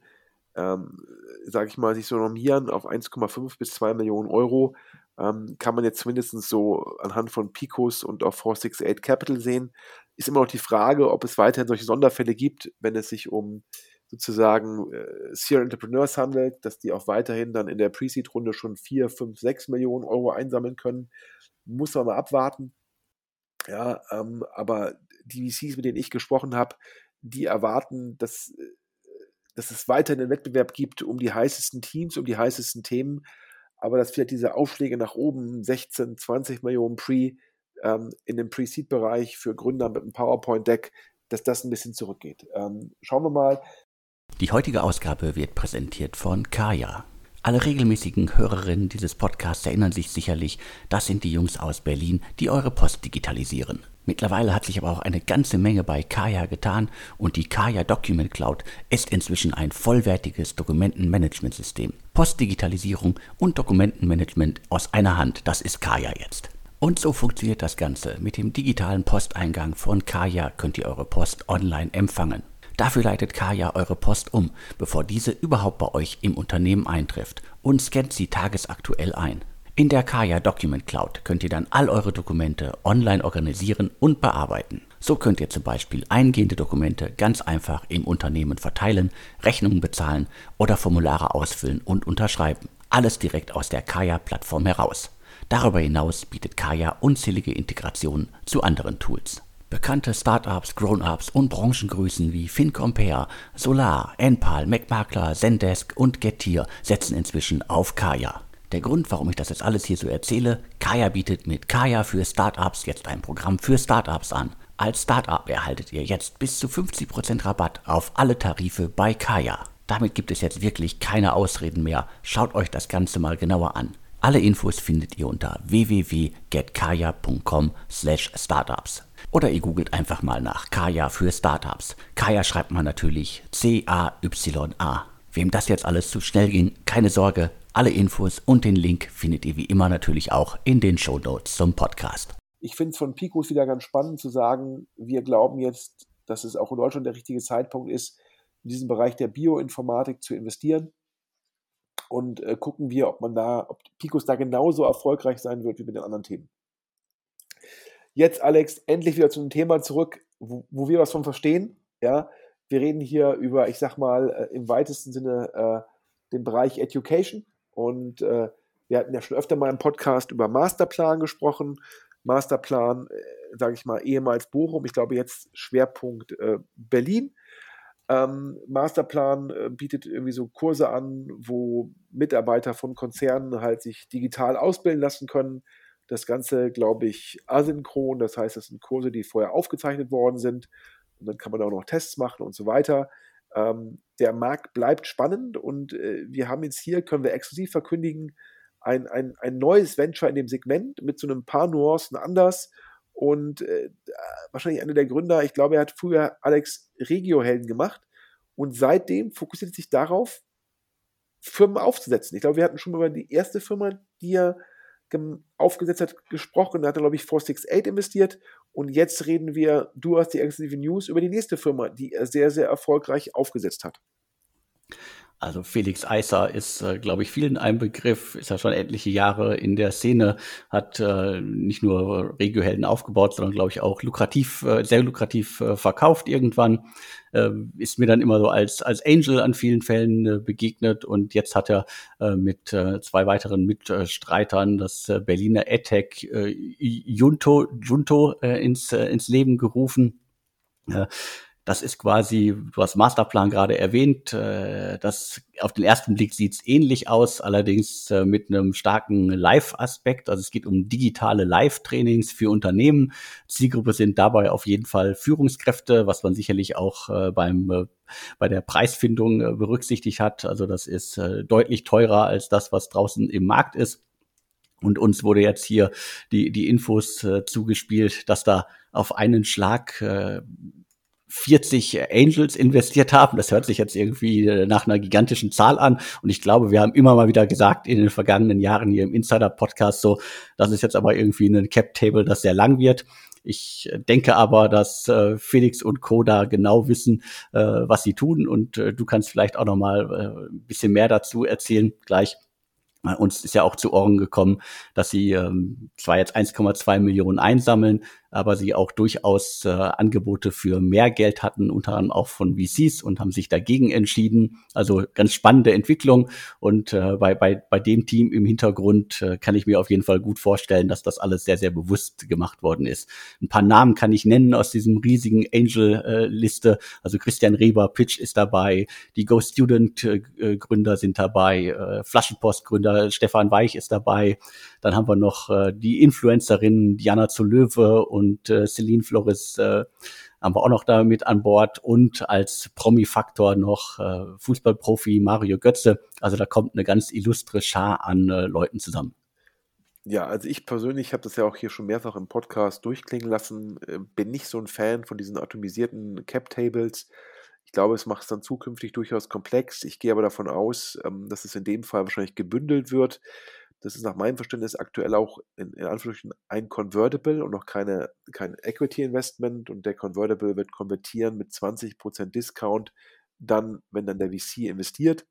ähm, sage ich mal, sich so normieren auf 1,5 bis 2 Millionen Euro. Ähm, kann man jetzt zumindest so anhand von Picos und auch 468 Capital sehen ist immer noch die Frage, ob es weiterhin solche Sonderfälle gibt, wenn es sich um sozusagen äh, Serial Entrepreneurs handelt, dass die auch weiterhin dann in der Pre-Seed-Runde schon 4, 5, 6 Millionen Euro einsammeln können. Muss man mal abwarten. Ja, ähm, aber die VCs, mit denen ich gesprochen habe, die erwarten, dass, äh, dass es weiterhin einen Wettbewerb gibt um die heißesten Teams, um die heißesten Themen, aber dass vielleicht diese Aufschläge nach oben, 16, 20 Millionen Pre, ähm, in dem Pre-Seed-Bereich für Gründer mit einem PowerPoint-Deck, dass das ein bisschen zurückgeht. Ähm, schauen wir mal. Die heutige Ausgabe wird präsentiert von Kaya. Alle regelmäßigen Hörerinnen dieses Podcasts erinnern sich sicherlich, das sind die Jungs aus Berlin, die eure Post digitalisieren. Mittlerweile hat sich aber auch eine ganze Menge bei Kaya getan und die Kaya Document Cloud ist inzwischen ein vollwertiges Dokumentenmanagementsystem. Postdigitalisierung und Dokumentenmanagement aus einer Hand, das ist Kaya jetzt. Und so funktioniert das Ganze. Mit dem digitalen Posteingang von Kaya könnt ihr eure Post online empfangen. Dafür leitet Kaya eure Post um, bevor diese überhaupt bei euch im Unternehmen eintrifft und scannt sie tagesaktuell ein. In der Kaya Document Cloud könnt ihr dann all eure Dokumente online organisieren und bearbeiten. So könnt ihr zum Beispiel eingehende Dokumente ganz einfach im Unternehmen verteilen, Rechnungen bezahlen oder Formulare ausfüllen und unterschreiben. Alles direkt aus der Kaya-Plattform heraus. Darüber hinaus bietet Kaya unzählige Integrationen zu anderen Tools. Bekannte Startups, Grown-ups und Branchengrößen wie FinCompare, Solar, Enpal, MacMakler, Zendesk und Getir setzen inzwischen auf Kaya. Der Grund, warum ich das jetzt alles hier so erzähle, Kaya bietet mit Kaya für Startups jetzt ein Programm für Startups an. Als Startup erhaltet ihr jetzt bis zu 50% Rabatt auf alle Tarife bei Kaya. Damit gibt es jetzt wirklich keine Ausreden mehr. Schaut euch das Ganze mal genauer an. Alle Infos findet ihr unter www.getkaya.com/startups. Oder ihr googelt einfach mal nach Kaya für Startups. Kaya schreibt man natürlich C-A-Y-A. Wem das jetzt alles zu schnell ging, keine Sorge. Alle Infos und den Link findet ihr wie immer natürlich auch in den Show Notes zum Podcast. Ich finde es von Picos wieder ganz spannend zu sagen, wir glauben jetzt, dass es auch in Deutschland der richtige Zeitpunkt ist, in diesen Bereich der Bioinformatik zu investieren und äh, gucken wir, ob man da, ob Picos da genauso erfolgreich sein wird wie mit den anderen Themen. Jetzt, Alex, endlich wieder zu einem Thema zurück, wo, wo wir was von verstehen. Ja, wir reden hier über, ich sag mal, äh, im weitesten Sinne äh, den Bereich Education. Und äh, wir hatten ja schon öfter mal im Podcast über Masterplan gesprochen. Masterplan, äh, sage ich mal, ehemals Bochum, ich glaube jetzt Schwerpunkt äh, Berlin. Ähm, Masterplan äh, bietet irgendwie so Kurse an, wo Mitarbeiter von Konzernen halt sich digital ausbilden lassen können. Das Ganze, glaube ich, asynchron. Das heißt, das sind Kurse, die vorher aufgezeichnet worden sind. Und dann kann man auch noch Tests machen und so weiter. Ähm, der Markt bleibt spannend und äh, wir haben jetzt hier, können wir exklusiv verkündigen, ein, ein, ein neues Venture in dem Segment mit so ein paar Nuancen anders und äh, wahrscheinlich einer der Gründer, ich glaube, er hat früher Alex Regio-Helden gemacht und seitdem fokussiert er sich darauf, Firmen aufzusetzen. Ich glaube, wir hatten schon mal über die erste Firma, die er aufgesetzt hat, gesprochen. Da hat er, glaube ich, 468 investiert. Und jetzt reden wir, du hast die exklusive News über die nächste Firma, die er sehr, sehr erfolgreich aufgesetzt hat. Also Felix Eisser ist, äh, glaube ich, vielen ein Begriff, ist ja schon etliche Jahre in der Szene, hat äh, nicht nur Regiohelden aufgebaut, sondern, glaube ich, auch lukrativ, äh, sehr lukrativ äh, verkauft irgendwann. Äh, ist mir dann immer so als, als Angel an vielen Fällen äh, begegnet und jetzt hat er äh, mit äh, zwei weiteren Mitstreitern das äh, Berliner EdTech äh, Junto, Junto äh, ins, äh, ins Leben gerufen. Das ist quasi, du hast Masterplan gerade erwähnt, äh, das auf den ersten Blick sieht es ähnlich aus, allerdings äh, mit einem starken Live-Aspekt. Also es geht um digitale Live-Trainings für Unternehmen. Zielgruppe sind dabei auf jeden Fall Führungskräfte, was man sicherlich auch äh, beim äh, bei der Preisfindung äh, berücksichtigt hat. Also das ist äh, deutlich teurer als das, was draußen im Markt ist. Und uns wurde jetzt hier die, die Infos äh, zugespielt, dass da auf einen Schlag 40 Angels investiert haben. Das hört sich jetzt irgendwie äh, nach einer gigantischen Zahl an. Und ich glaube, wir haben immer mal wieder gesagt in den vergangenen Jahren hier im Insider-Podcast so, das ist jetzt aber irgendwie ein Cap-Table, das sehr lang wird. Ich denke aber, dass äh, Felix und Co. da genau wissen, äh, was sie tun. Und äh, du kannst vielleicht auch noch mal äh, ein bisschen mehr dazu erzählen gleich. Uns ist ja auch zu Ohren gekommen, dass sie ähm, zwar jetzt 1,2 Millionen einsammeln, aber sie auch durchaus äh, Angebote für mehr Geld hatten, unter anderem auch von VCs und haben sich dagegen entschieden. Also ganz spannende Entwicklung und äh, bei, bei, bei dem Team im Hintergrund äh, kann ich mir auf jeden Fall gut vorstellen, dass das alles sehr, sehr bewusst gemacht worden ist. Ein paar Namen kann ich nennen aus diesem riesigen Angel-Liste. also Christian Reber, Pitch ist dabei, die Go Student-Gründer sind dabei, äh, Flaschenpost-Gründer Stefan Weich ist dabei, dann haben wir noch äh, die Influencerin Diana zu Löwe und äh, Celine Flores äh, haben wir auch noch da mit an Bord und als Promi-Faktor noch äh, Fußballprofi Mario Götze. Also da kommt eine ganz illustre Schar an äh, Leuten zusammen. Ja, also ich persönlich habe das ja auch hier schon mehrfach im Podcast durchklingen lassen, äh, bin nicht so ein Fan von diesen atomisierten Cap-Tables. Ich glaube, es macht es dann zukünftig durchaus komplex. Ich gehe aber davon aus, ähm, dass es in dem Fall wahrscheinlich gebündelt wird. Das ist nach meinem Verständnis aktuell auch in, in Anführungsstrichen ein Convertible und noch keine, kein Equity-Investment und der Convertible wird konvertieren mit 20% Discount dann, wenn dann der VC investiert.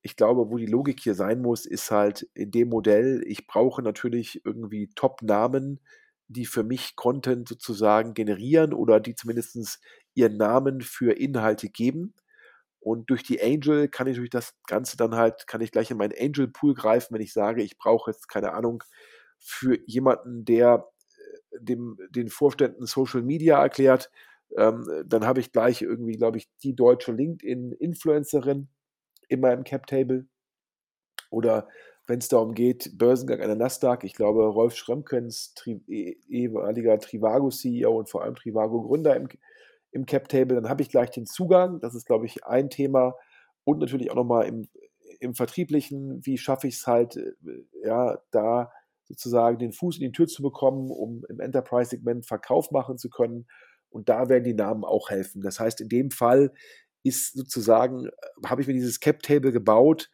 Ich glaube, wo die Logik hier sein muss, ist halt in dem Modell, ich brauche natürlich irgendwie Top-Namen, die für mich Content sozusagen generieren oder die zumindest ihren Namen für Inhalte geben. Und durch die Angel kann ich durch das Ganze dann halt, kann ich gleich in meinen Angel Pool greifen, wenn ich sage, ich brauche jetzt keine Ahnung für jemanden, der äh, dem, den Vorständen Social Media erklärt, ähm, dann habe ich gleich irgendwie, glaube ich, die deutsche LinkedIn-Influencerin in meinem Cap-Table. Oder wenn es darum geht, Börsengang einer Nasdaq. Ich glaube, Rolf Schrömkens, Tri eh, ehemaliger Trivago-CEO und vor allem Trivago-Gründer im, im Cap-Table, dann habe ich gleich den Zugang. Das ist, glaube ich, ein Thema. Und natürlich auch nochmal im, im Vertrieblichen, wie schaffe ich es halt, äh, ja, da sozusagen den Fuß in die Tür zu bekommen, um im Enterprise-Segment Verkauf machen zu können. Und da werden die Namen auch helfen. Das heißt, in dem Fall ist sozusagen, äh, habe ich mir dieses Cap-Table gebaut.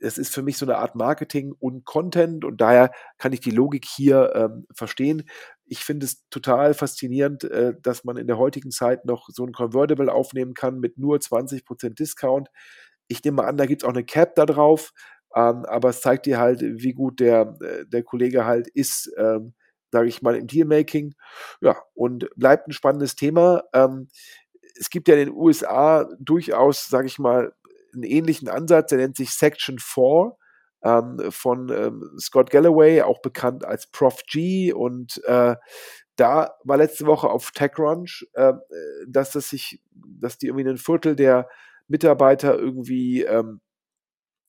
Es ist für mich so eine Art Marketing und Content und daher kann ich die Logik hier ähm, verstehen. Ich finde es total faszinierend, äh, dass man in der heutigen Zeit noch so ein Convertible aufnehmen kann mit nur 20% Discount. Ich nehme an, da gibt es auch eine Cap da drauf. Ähm, aber es zeigt dir halt, wie gut der, äh, der Kollege halt ist, ähm, sage ich mal, im Dealmaking. Ja, und bleibt ein spannendes Thema. Ähm, es gibt ja in den USA durchaus, sage ich mal, einen ähnlichen Ansatz, der nennt sich Section 4 ähm, von ähm, Scott Galloway, auch bekannt als Prof G. Und äh, da war letzte Woche auf TechCrunch, äh, dass das sich, dass die irgendwie ein Viertel der Mitarbeiter irgendwie ähm,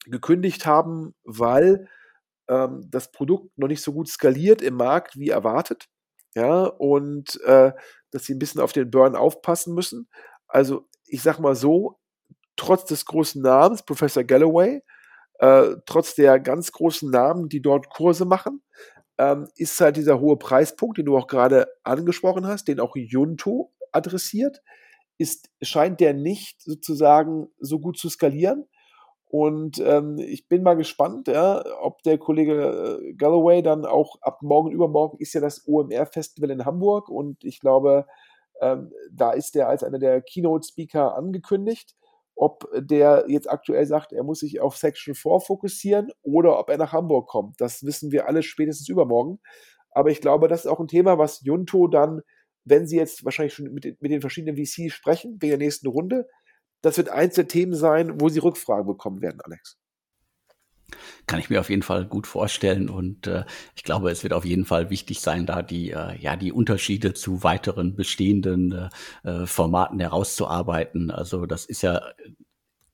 gekündigt haben, weil ähm, das Produkt noch nicht so gut skaliert im Markt wie erwartet. Ja, und äh, dass sie ein bisschen auf den Burn aufpassen müssen. Also, ich sag mal so, trotz des großen Namens, Professor Galloway, äh, trotz der ganz großen Namen, die dort Kurse machen, ähm, ist halt dieser hohe Preispunkt, den du auch gerade angesprochen hast, den auch Junto adressiert, ist, scheint der nicht sozusagen so gut zu skalieren. Und ähm, ich bin mal gespannt, ja, ob der Kollege äh, Galloway dann auch ab morgen, übermorgen ist ja das OMR-Festival in Hamburg und ich glaube, ähm, da ist er als einer der Keynote-Speaker angekündigt. Ob der jetzt aktuell sagt, er muss sich auf Section 4 fokussieren oder ob er nach Hamburg kommt, das wissen wir alle spätestens übermorgen. Aber ich glaube, das ist auch ein Thema, was Junto dann, wenn sie jetzt wahrscheinlich schon mit, mit den verschiedenen VCs sprechen, wegen der nächsten Runde, das wird eins der Themen sein, wo Sie Rückfragen bekommen werden, Alex. Kann ich mir auf jeden Fall gut vorstellen und äh, ich glaube, es wird auf jeden Fall wichtig sein, da die äh, ja die Unterschiede zu weiteren bestehenden äh, äh Formaten herauszuarbeiten. Also das ist ja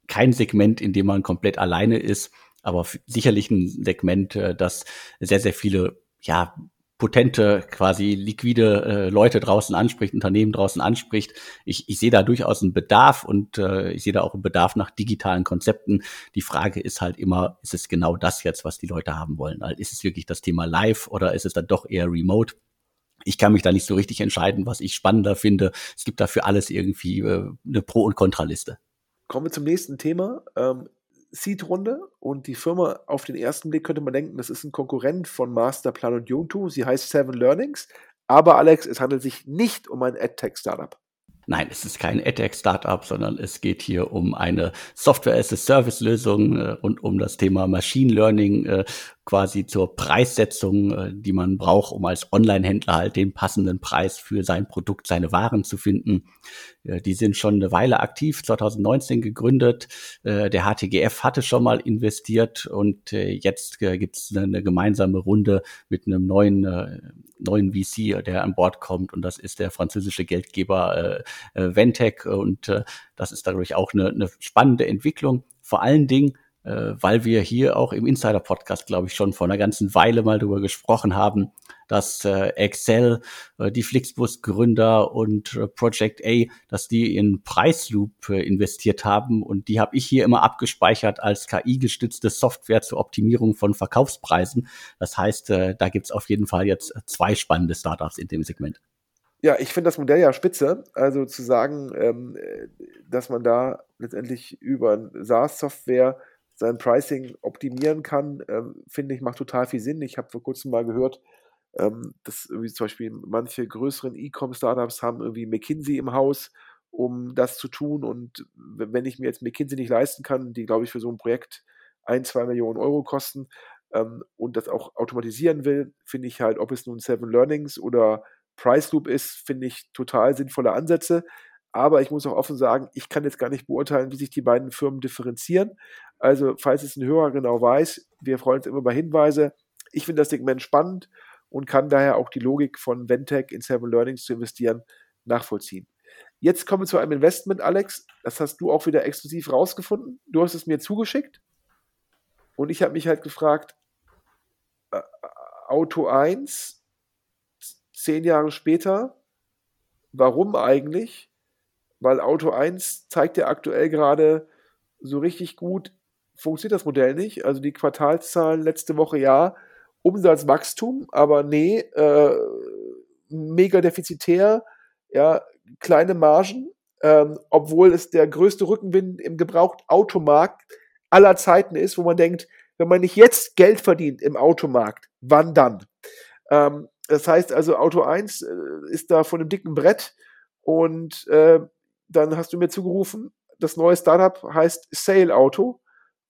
kein Segment, in dem man komplett alleine ist, aber sicherlich ein Segment, äh, das sehr sehr viele ja potente, quasi liquide äh, Leute draußen anspricht, Unternehmen draußen anspricht. Ich, ich sehe da durchaus einen Bedarf und äh, ich sehe da auch einen Bedarf nach digitalen Konzepten. Die Frage ist halt immer, ist es genau das jetzt, was die Leute haben wollen? Also ist es wirklich das Thema Live oder ist es dann doch eher Remote? Ich kann mich da nicht so richtig entscheiden, was ich spannender finde. Es gibt dafür alles irgendwie äh, eine Pro- und Kontraliste. Kommen wir zum nächsten Thema. Seed-Runde und die Firma auf den ersten Blick könnte man denken, das ist ein Konkurrent von Masterplan und Ubuntu. Sie heißt Seven Learnings. Aber Alex, es handelt sich nicht um ein AdTech-Startup. Nein, es ist kein EdTech-Startup, sondern es geht hier um eine Software-as-a-Service-Lösung äh, und um das Thema Machine Learning äh, quasi zur Preissetzung, äh, die man braucht, um als Online-Händler halt den passenden Preis für sein Produkt, seine Waren zu finden. Äh, die sind schon eine Weile aktiv, 2019 gegründet. Äh, der HTGF hatte schon mal investiert und jetzt gibt es eine gemeinsame Runde mit einem neuen, neuen VC, der an Bord kommt und das ist der französische Geldgeber Ventec und das ist dadurch auch eine, eine spannende Entwicklung. Vor allen Dingen, äh, weil wir hier auch im Insider-Podcast, glaube ich, schon vor einer ganzen Weile mal darüber gesprochen haben, dass äh, Excel, äh, die Flixbus-Gründer und äh, Project A, dass die in Preisloop äh, investiert haben und die habe ich hier immer abgespeichert als KI-gestützte Software zur Optimierung von Verkaufspreisen. Das heißt, äh, da gibt's auf jeden Fall jetzt zwei spannende Startups in dem Segment. Ja, ich finde das Modell ja spitze. Also zu sagen, ähm, äh, dass man da letztendlich über SaaS-Software sein Pricing optimieren kann, ähm, finde ich, macht total viel Sinn. Ich habe vor kurzem mal gehört, ähm, dass irgendwie zum Beispiel manche größeren E-Com-Startups haben irgendwie McKinsey im Haus, um das zu tun. Und wenn ich mir jetzt McKinsey nicht leisten kann, die, glaube ich, für so ein Projekt ein, zwei Millionen Euro kosten ähm, und das auch automatisieren will, finde ich halt, ob es nun Seven Learnings oder Price Loop ist, finde ich total sinnvolle Ansätze. Aber ich muss auch offen sagen, ich kann jetzt gar nicht beurteilen, wie sich die beiden Firmen differenzieren. Also, falls es ein Hörer genau weiß, wir freuen uns immer über Hinweise. Ich finde das Segment spannend und kann daher auch die Logik von Ventec in Seven Learnings zu investieren nachvollziehen. Jetzt kommen wir zu einem Investment, Alex. Das hast du auch wieder exklusiv rausgefunden. Du hast es mir zugeschickt. Und ich habe mich halt gefragt, äh, Auto 1, zehn Jahre später, warum eigentlich? Weil Auto 1 zeigt ja aktuell gerade so richtig gut, funktioniert das Modell nicht. Also die Quartalszahlen letzte Woche ja, Umsatzwachstum, aber nee, äh, mega defizitär, ja, kleine Margen, ähm, obwohl es der größte Rückenwind im Gebrauchtautomarkt aller Zeiten ist, wo man denkt, wenn man nicht jetzt Geld verdient im Automarkt, wann dann? Ähm, das heißt also, Auto 1 äh, ist da von einem dicken Brett und äh, dann hast du mir zugerufen, das neue Startup heißt Sale Auto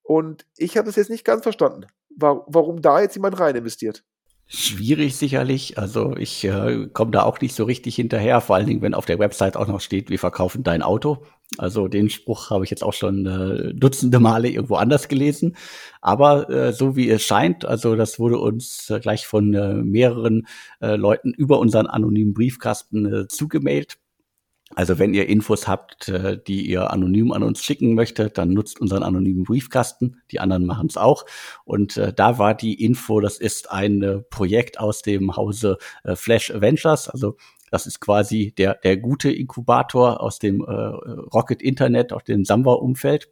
und ich habe das jetzt nicht ganz verstanden, warum da jetzt jemand rein investiert. Schwierig sicherlich. Also ich äh, komme da auch nicht so richtig hinterher, vor allen Dingen, wenn auf der Website auch noch steht, wir verkaufen dein Auto. Also den Spruch habe ich jetzt auch schon äh, dutzende Male irgendwo anders gelesen. Aber äh, so wie es scheint, also das wurde uns äh, gleich von äh, mehreren äh, Leuten über unseren anonymen Briefkasten äh, zugemailt. Also wenn ihr Infos habt, äh, die ihr anonym an uns schicken möchtet, dann nutzt unseren anonymen Briefkasten. Die anderen machen es auch. Und äh, da war die Info, das ist ein äh, Projekt aus dem Hause äh, Flash Ventures. Also das ist quasi der, der gute Inkubator aus dem äh, Rocket Internet, aus dem Samba-Umfeld.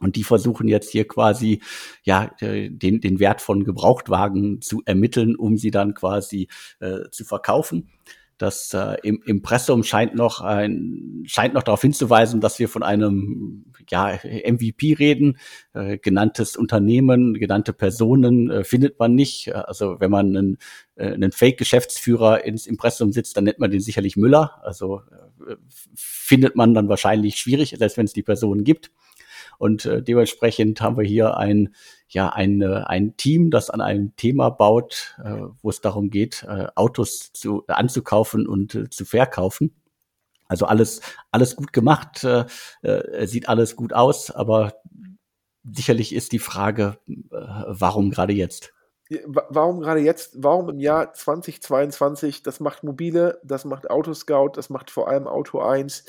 Und die versuchen jetzt hier quasi ja äh, den, den Wert von Gebrauchtwagen zu ermitteln, um sie dann quasi äh, zu verkaufen. Das äh, im Impressum scheint noch ein, scheint noch darauf hinzuweisen, dass wir von einem ja, MVP reden. Äh, genanntes Unternehmen, genannte Personen äh, findet man nicht. Also wenn man einen, äh, einen Fake-Geschäftsführer ins Impressum sitzt, dann nennt man den sicherlich Müller. Also äh, findet man dann wahrscheinlich schwierig, selbst wenn es die Person gibt. Und äh, dementsprechend haben wir hier ein, ja, ein, äh, ein Team, das an einem Thema baut, äh, wo es darum geht, äh, Autos zu, anzukaufen und äh, zu verkaufen. Also alles, alles gut gemacht, äh, äh, sieht alles gut aus, aber sicherlich ist die Frage, äh, warum gerade jetzt? Warum gerade jetzt? Warum im Jahr 2022? Das macht Mobile, das macht Autoscout, das macht vor allem Auto 1.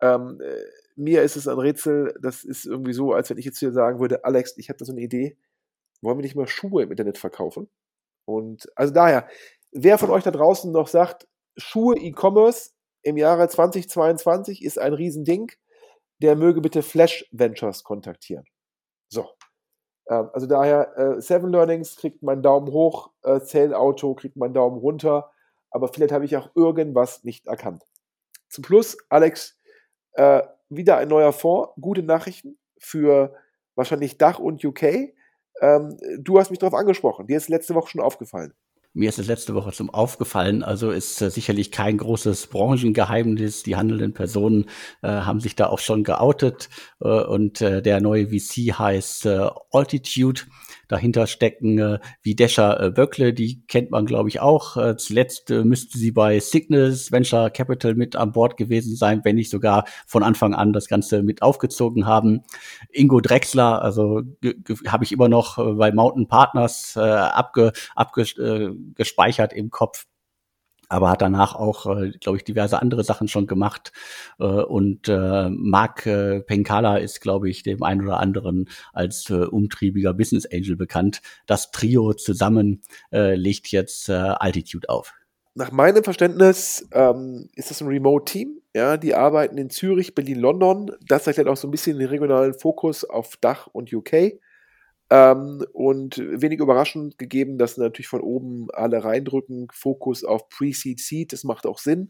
Ähm, äh, mir ist es ein Rätsel, das ist irgendwie so, als wenn ich jetzt hier sagen würde, Alex, ich habe da so eine Idee, wollen wir nicht mal Schuhe im Internet verkaufen? Und also daher, wer von euch da draußen noch sagt, Schuhe E-Commerce im Jahre 2022 ist ein Riesending, der möge bitte Flash Ventures kontaktieren. So. Ähm, also daher, äh, Seven Learnings kriegt meinen Daumen hoch, äh, Sale Auto kriegt meinen Daumen runter, aber vielleicht habe ich auch irgendwas nicht erkannt. Zum Plus, Alex, äh, wieder ein neuer Fonds, gute Nachrichten für wahrscheinlich Dach und UK. Ähm, du hast mich darauf angesprochen, dir ist letzte Woche schon aufgefallen. Mir ist es letzte Woche zum aufgefallen, also ist äh, sicherlich kein großes Branchengeheimnis. Die handelnden Personen äh, haben sich da auch schon geoutet äh, und äh, der neue VC heißt äh, Altitude dahinter stecken, äh, wie Desha äh, Böckle, die kennt man, glaube ich, auch. Äh, zuletzt äh, müsste sie bei Cygnus Venture Capital mit an Bord gewesen sein, wenn nicht sogar von Anfang an das Ganze mit aufgezogen haben. Ingo Drexler, also habe ich immer noch äh, bei Mountain Partners äh, abge, abgespeichert äh, im Kopf aber hat danach auch, äh, glaube ich, diverse andere Sachen schon gemacht. Äh, und äh, Mark äh, Penkala ist, glaube ich, dem einen oder anderen als äh, umtriebiger Business Angel bekannt. Das Trio zusammen äh, legt jetzt äh, Altitude auf. Nach meinem Verständnis ähm, ist das ein Remote-Team. Ja, die arbeiten in Zürich, Berlin, London. Das erklärt auch so ein bisschen den regionalen Fokus auf Dach und UK. Ähm, und wenig überraschend gegeben, dass natürlich von oben alle reindrücken, Fokus auf Pre-Seed, Seed, das macht auch Sinn.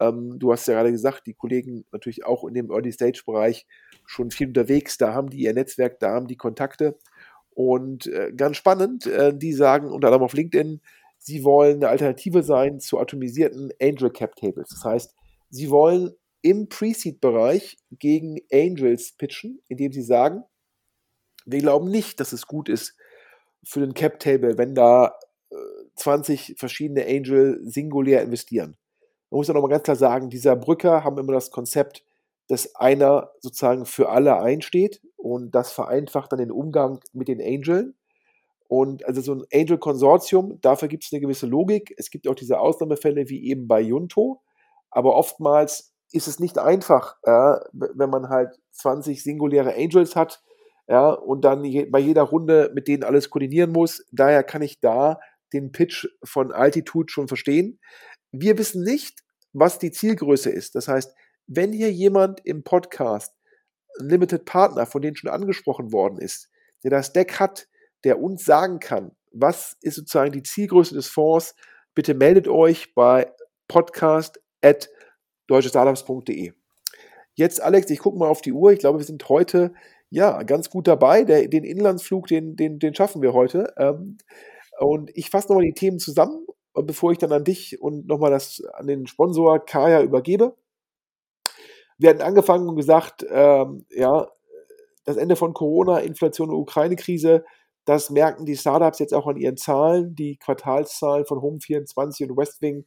Ähm, du hast ja gerade gesagt, die Kollegen natürlich auch in dem Early-Stage-Bereich schon viel unterwegs, da haben die ihr Netzwerk, da haben die Kontakte. Und äh, ganz spannend, äh, die sagen unter anderem auf LinkedIn, sie wollen eine Alternative sein zu atomisierten Angel Cap Tables. Das heißt, sie wollen im Pre-Seed-Bereich gegen Angels pitchen, indem sie sagen, wir glauben nicht, dass es gut ist für den Cap Table, wenn da äh, 20 verschiedene Angel singulär investieren. Man muss ja nochmal ganz klar sagen, dieser Brücker haben immer das Konzept, dass einer sozusagen für alle einsteht und das vereinfacht dann den Umgang mit den Angeln. Und also so ein Angel-Konsortium, dafür gibt es eine gewisse Logik. Es gibt auch diese Ausnahmefälle wie eben bei Junto, aber oftmals ist es nicht einfach, äh, wenn man halt 20 singuläre Angels hat, ja, und dann je, bei jeder Runde mit denen alles koordinieren muss. Daher kann ich da den Pitch von Altitude schon verstehen. Wir wissen nicht, was die Zielgröße ist. Das heißt, wenn hier jemand im Podcast, ein Limited Partner, von denen schon angesprochen worden ist, der das Deck hat, der uns sagen kann, was ist sozusagen die Zielgröße des Fonds, bitte meldet euch bei podcast.deutschestartups.de. Jetzt, Alex, ich gucke mal auf die Uhr. Ich glaube, wir sind heute ja ganz gut dabei. Der, den Inlandsflug, den, den, den schaffen wir heute. Ähm, und ich fasse nochmal die Themen zusammen, bevor ich dann an dich und nochmal das an den Sponsor Kaya übergebe. Wir hatten angefangen und gesagt, ähm, ja, das Ende von Corona, Inflation und Ukraine-Krise, das merken die Startups jetzt auch an ihren Zahlen. Die Quartalszahlen von Home24 und Westwing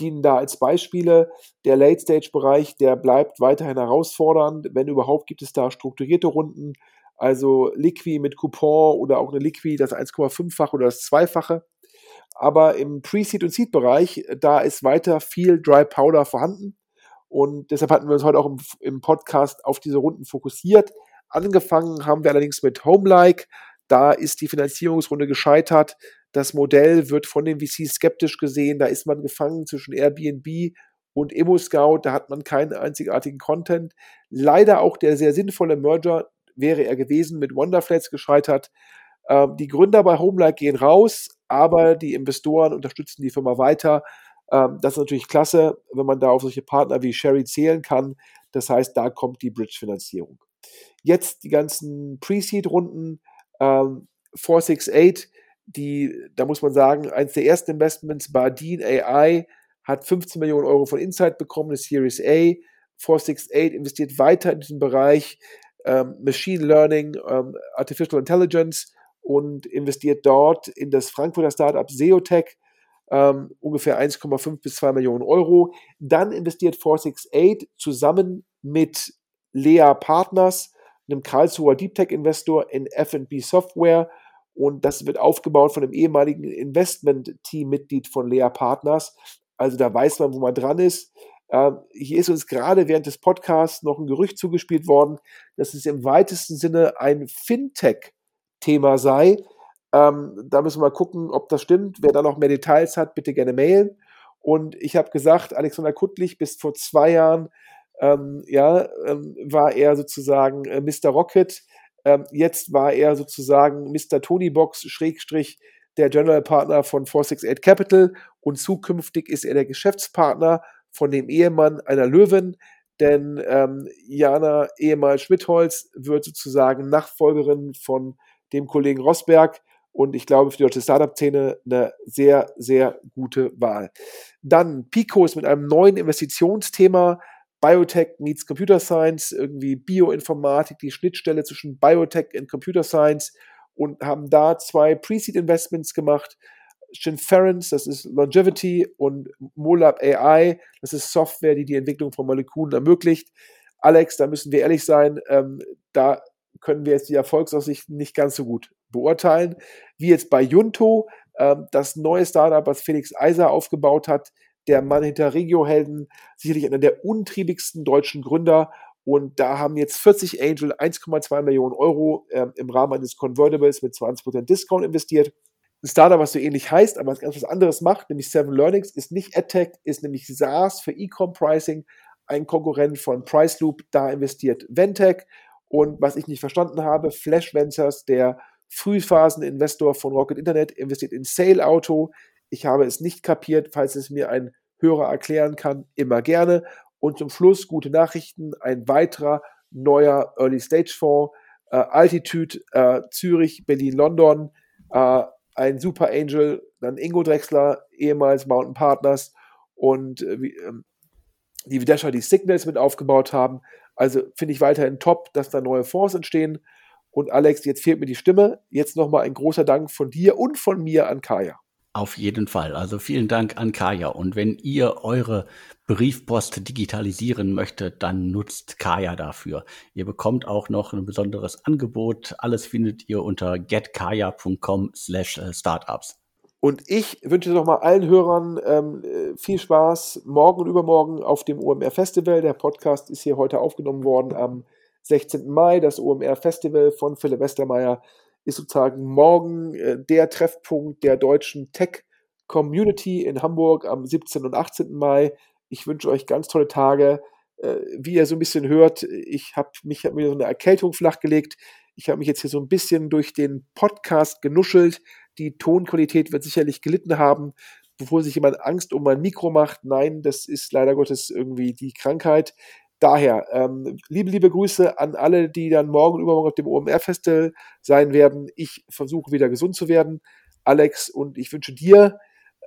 dienen da als Beispiele. Der Late-Stage-Bereich, der bleibt weiterhin herausfordernd. Wenn überhaupt, gibt es da strukturierte Runden, also Liqui mit Coupon oder auch eine Liqui, das 1,5-fache oder das Zweifache. Aber im Pre-Seed- und Seed-Bereich, da ist weiter viel Dry Powder vorhanden. Und deshalb hatten wir uns heute auch im, im Podcast auf diese Runden fokussiert. Angefangen haben wir allerdings mit Homelike. Da ist die Finanzierungsrunde gescheitert. Das Modell wird von den VCs skeptisch gesehen. Da ist man gefangen zwischen Airbnb und ImmoScout. Da hat man keinen einzigartigen Content. Leider auch der sehr sinnvolle Merger wäre er gewesen, mit Wonderflats gescheitert. Ähm, die Gründer bei Homelike gehen raus, aber die Investoren unterstützen die Firma weiter. Ähm, das ist natürlich klasse, wenn man da auf solche Partner wie Sherry zählen kann. Das heißt, da kommt die Bridge-Finanzierung. Jetzt die ganzen Pre-Seed-Runden. Ähm, 468, die, da muss man sagen, eines der ersten Investments, Bardeen AI, hat 15 Millionen Euro von Insight bekommen, eine Series A. 468 investiert weiter in diesen Bereich ähm, Machine Learning, ähm, Artificial Intelligence und investiert dort in das Frankfurter Startup Seotech ähm, ungefähr 1,5 bis 2 Millionen Euro. Dann investiert 468 zusammen mit Lea Partners, einem Karlsruher Deep Tech Investor in F&B Software und das wird aufgebaut von einem ehemaligen Investment-Team-Mitglied von Lea Partners. Also da weiß man, wo man dran ist. Ähm, hier ist uns gerade während des Podcasts noch ein Gerücht zugespielt worden, dass es im weitesten Sinne ein Fintech-Thema sei. Ähm, da müssen wir mal gucken, ob das stimmt. Wer da noch mehr Details hat, bitte gerne mailen. Und ich habe gesagt, Alexander Kuttlich bis vor zwei Jahren ähm, ja, ähm, war er sozusagen äh, Mr. Rocket. Ähm, jetzt war er sozusagen Mr. Tony Box, Schrägstrich, der General Partner von 468 Capital. Und zukünftig ist er der Geschäftspartner von dem Ehemann einer Löwin, denn ähm, Jana Ehemal Schmidholz wird sozusagen Nachfolgerin von dem Kollegen Rosberg und ich glaube für die deutsche Startup-Szene eine sehr, sehr gute Wahl. Dann Pico ist mit einem neuen Investitionsthema Biotech meets Computer Science, irgendwie Bioinformatik, die Schnittstelle zwischen Biotech und Computer Science und haben da zwei Pre-Seed-Investments gemacht. Shinference, das ist Longevity und Molab AI, das ist Software, die die Entwicklung von Molekülen ermöglicht. Alex, da müssen wir ehrlich sein, ähm, da können wir jetzt die Erfolgsaussichten nicht ganz so gut beurteilen. Wie jetzt bei Junto, ähm, das neue Startup, was Felix Eiser aufgebaut hat, der Mann hinter Regiohelden, sicherlich einer der untriebigsten deutschen Gründer. Und da haben jetzt 40 Angel 1,2 Millionen Euro ähm, im Rahmen eines Convertibles mit 20% Discount investiert ein Startup, was so ähnlich heißt, aber ganz was anderes macht, nämlich Seven Learnings, ist nicht AdTech, ist nämlich SaaS für E-Com Pricing, ein Konkurrent von Priceloop, da investiert Ventec und was ich nicht verstanden habe, Flash Ventures, der Frühphaseninvestor von Rocket Internet, investiert in Sale Auto. Ich habe es nicht kapiert, falls es mir ein Hörer erklären kann, immer gerne. Und zum Schluss gute Nachrichten, ein weiterer neuer Early Stage Fonds, äh, Altitude, äh, Zürich, Berlin, London, äh, ein Super Angel, dann Ingo Drexler, ehemals Mountain Partners und äh, ähm, die Videsha die Signals mit aufgebaut haben. Also finde ich weiterhin top, dass da neue Fonds entstehen. Und Alex, jetzt fehlt mir die Stimme. Jetzt nochmal ein großer Dank von dir und von mir an Kaya. Auf jeden Fall. Also vielen Dank an Kaya. Und wenn ihr eure Briefpost digitalisieren möchtet, dann nutzt Kaya dafür. Ihr bekommt auch noch ein besonderes Angebot. Alles findet ihr unter getkaya.com slash äh, startups. Und ich wünsche nochmal allen Hörern ähm, viel Spaß morgen und übermorgen auf dem OMR Festival. Der Podcast ist hier heute aufgenommen worden am 16. Mai, das OMR Festival von Philipp Westermeier ist sozusagen morgen äh, der Treffpunkt der deutschen Tech Community in Hamburg am 17. und 18. Mai. Ich wünsche euch ganz tolle Tage. Äh, wie ihr so ein bisschen hört, ich habe mich hab mir so eine Erkältung flachgelegt. Ich habe mich jetzt hier so ein bisschen durch den Podcast genuschelt. Die Tonqualität wird sicherlich gelitten haben, bevor sich jemand Angst um mein Mikro macht. Nein, das ist leider Gottes irgendwie die Krankheit. Daher, ähm, liebe, liebe Grüße an alle, die dann morgen und übermorgen auf dem OMR-Festival sein werden. Ich versuche wieder gesund zu werden. Alex, und ich wünsche dir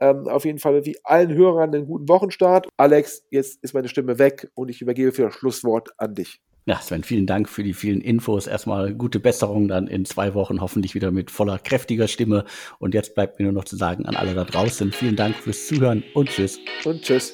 ähm, auf jeden Fall wie allen Hörern einen guten Wochenstart. Alex, jetzt ist meine Stimme weg und ich übergebe für das Schlusswort an dich. Ja, Sven, vielen Dank für die vielen Infos. Erstmal gute Besserung dann in zwei Wochen, hoffentlich wieder mit voller, kräftiger Stimme. Und jetzt bleibt mir nur noch zu sagen an alle da draußen, vielen Dank fürs Zuhören und tschüss. Und tschüss.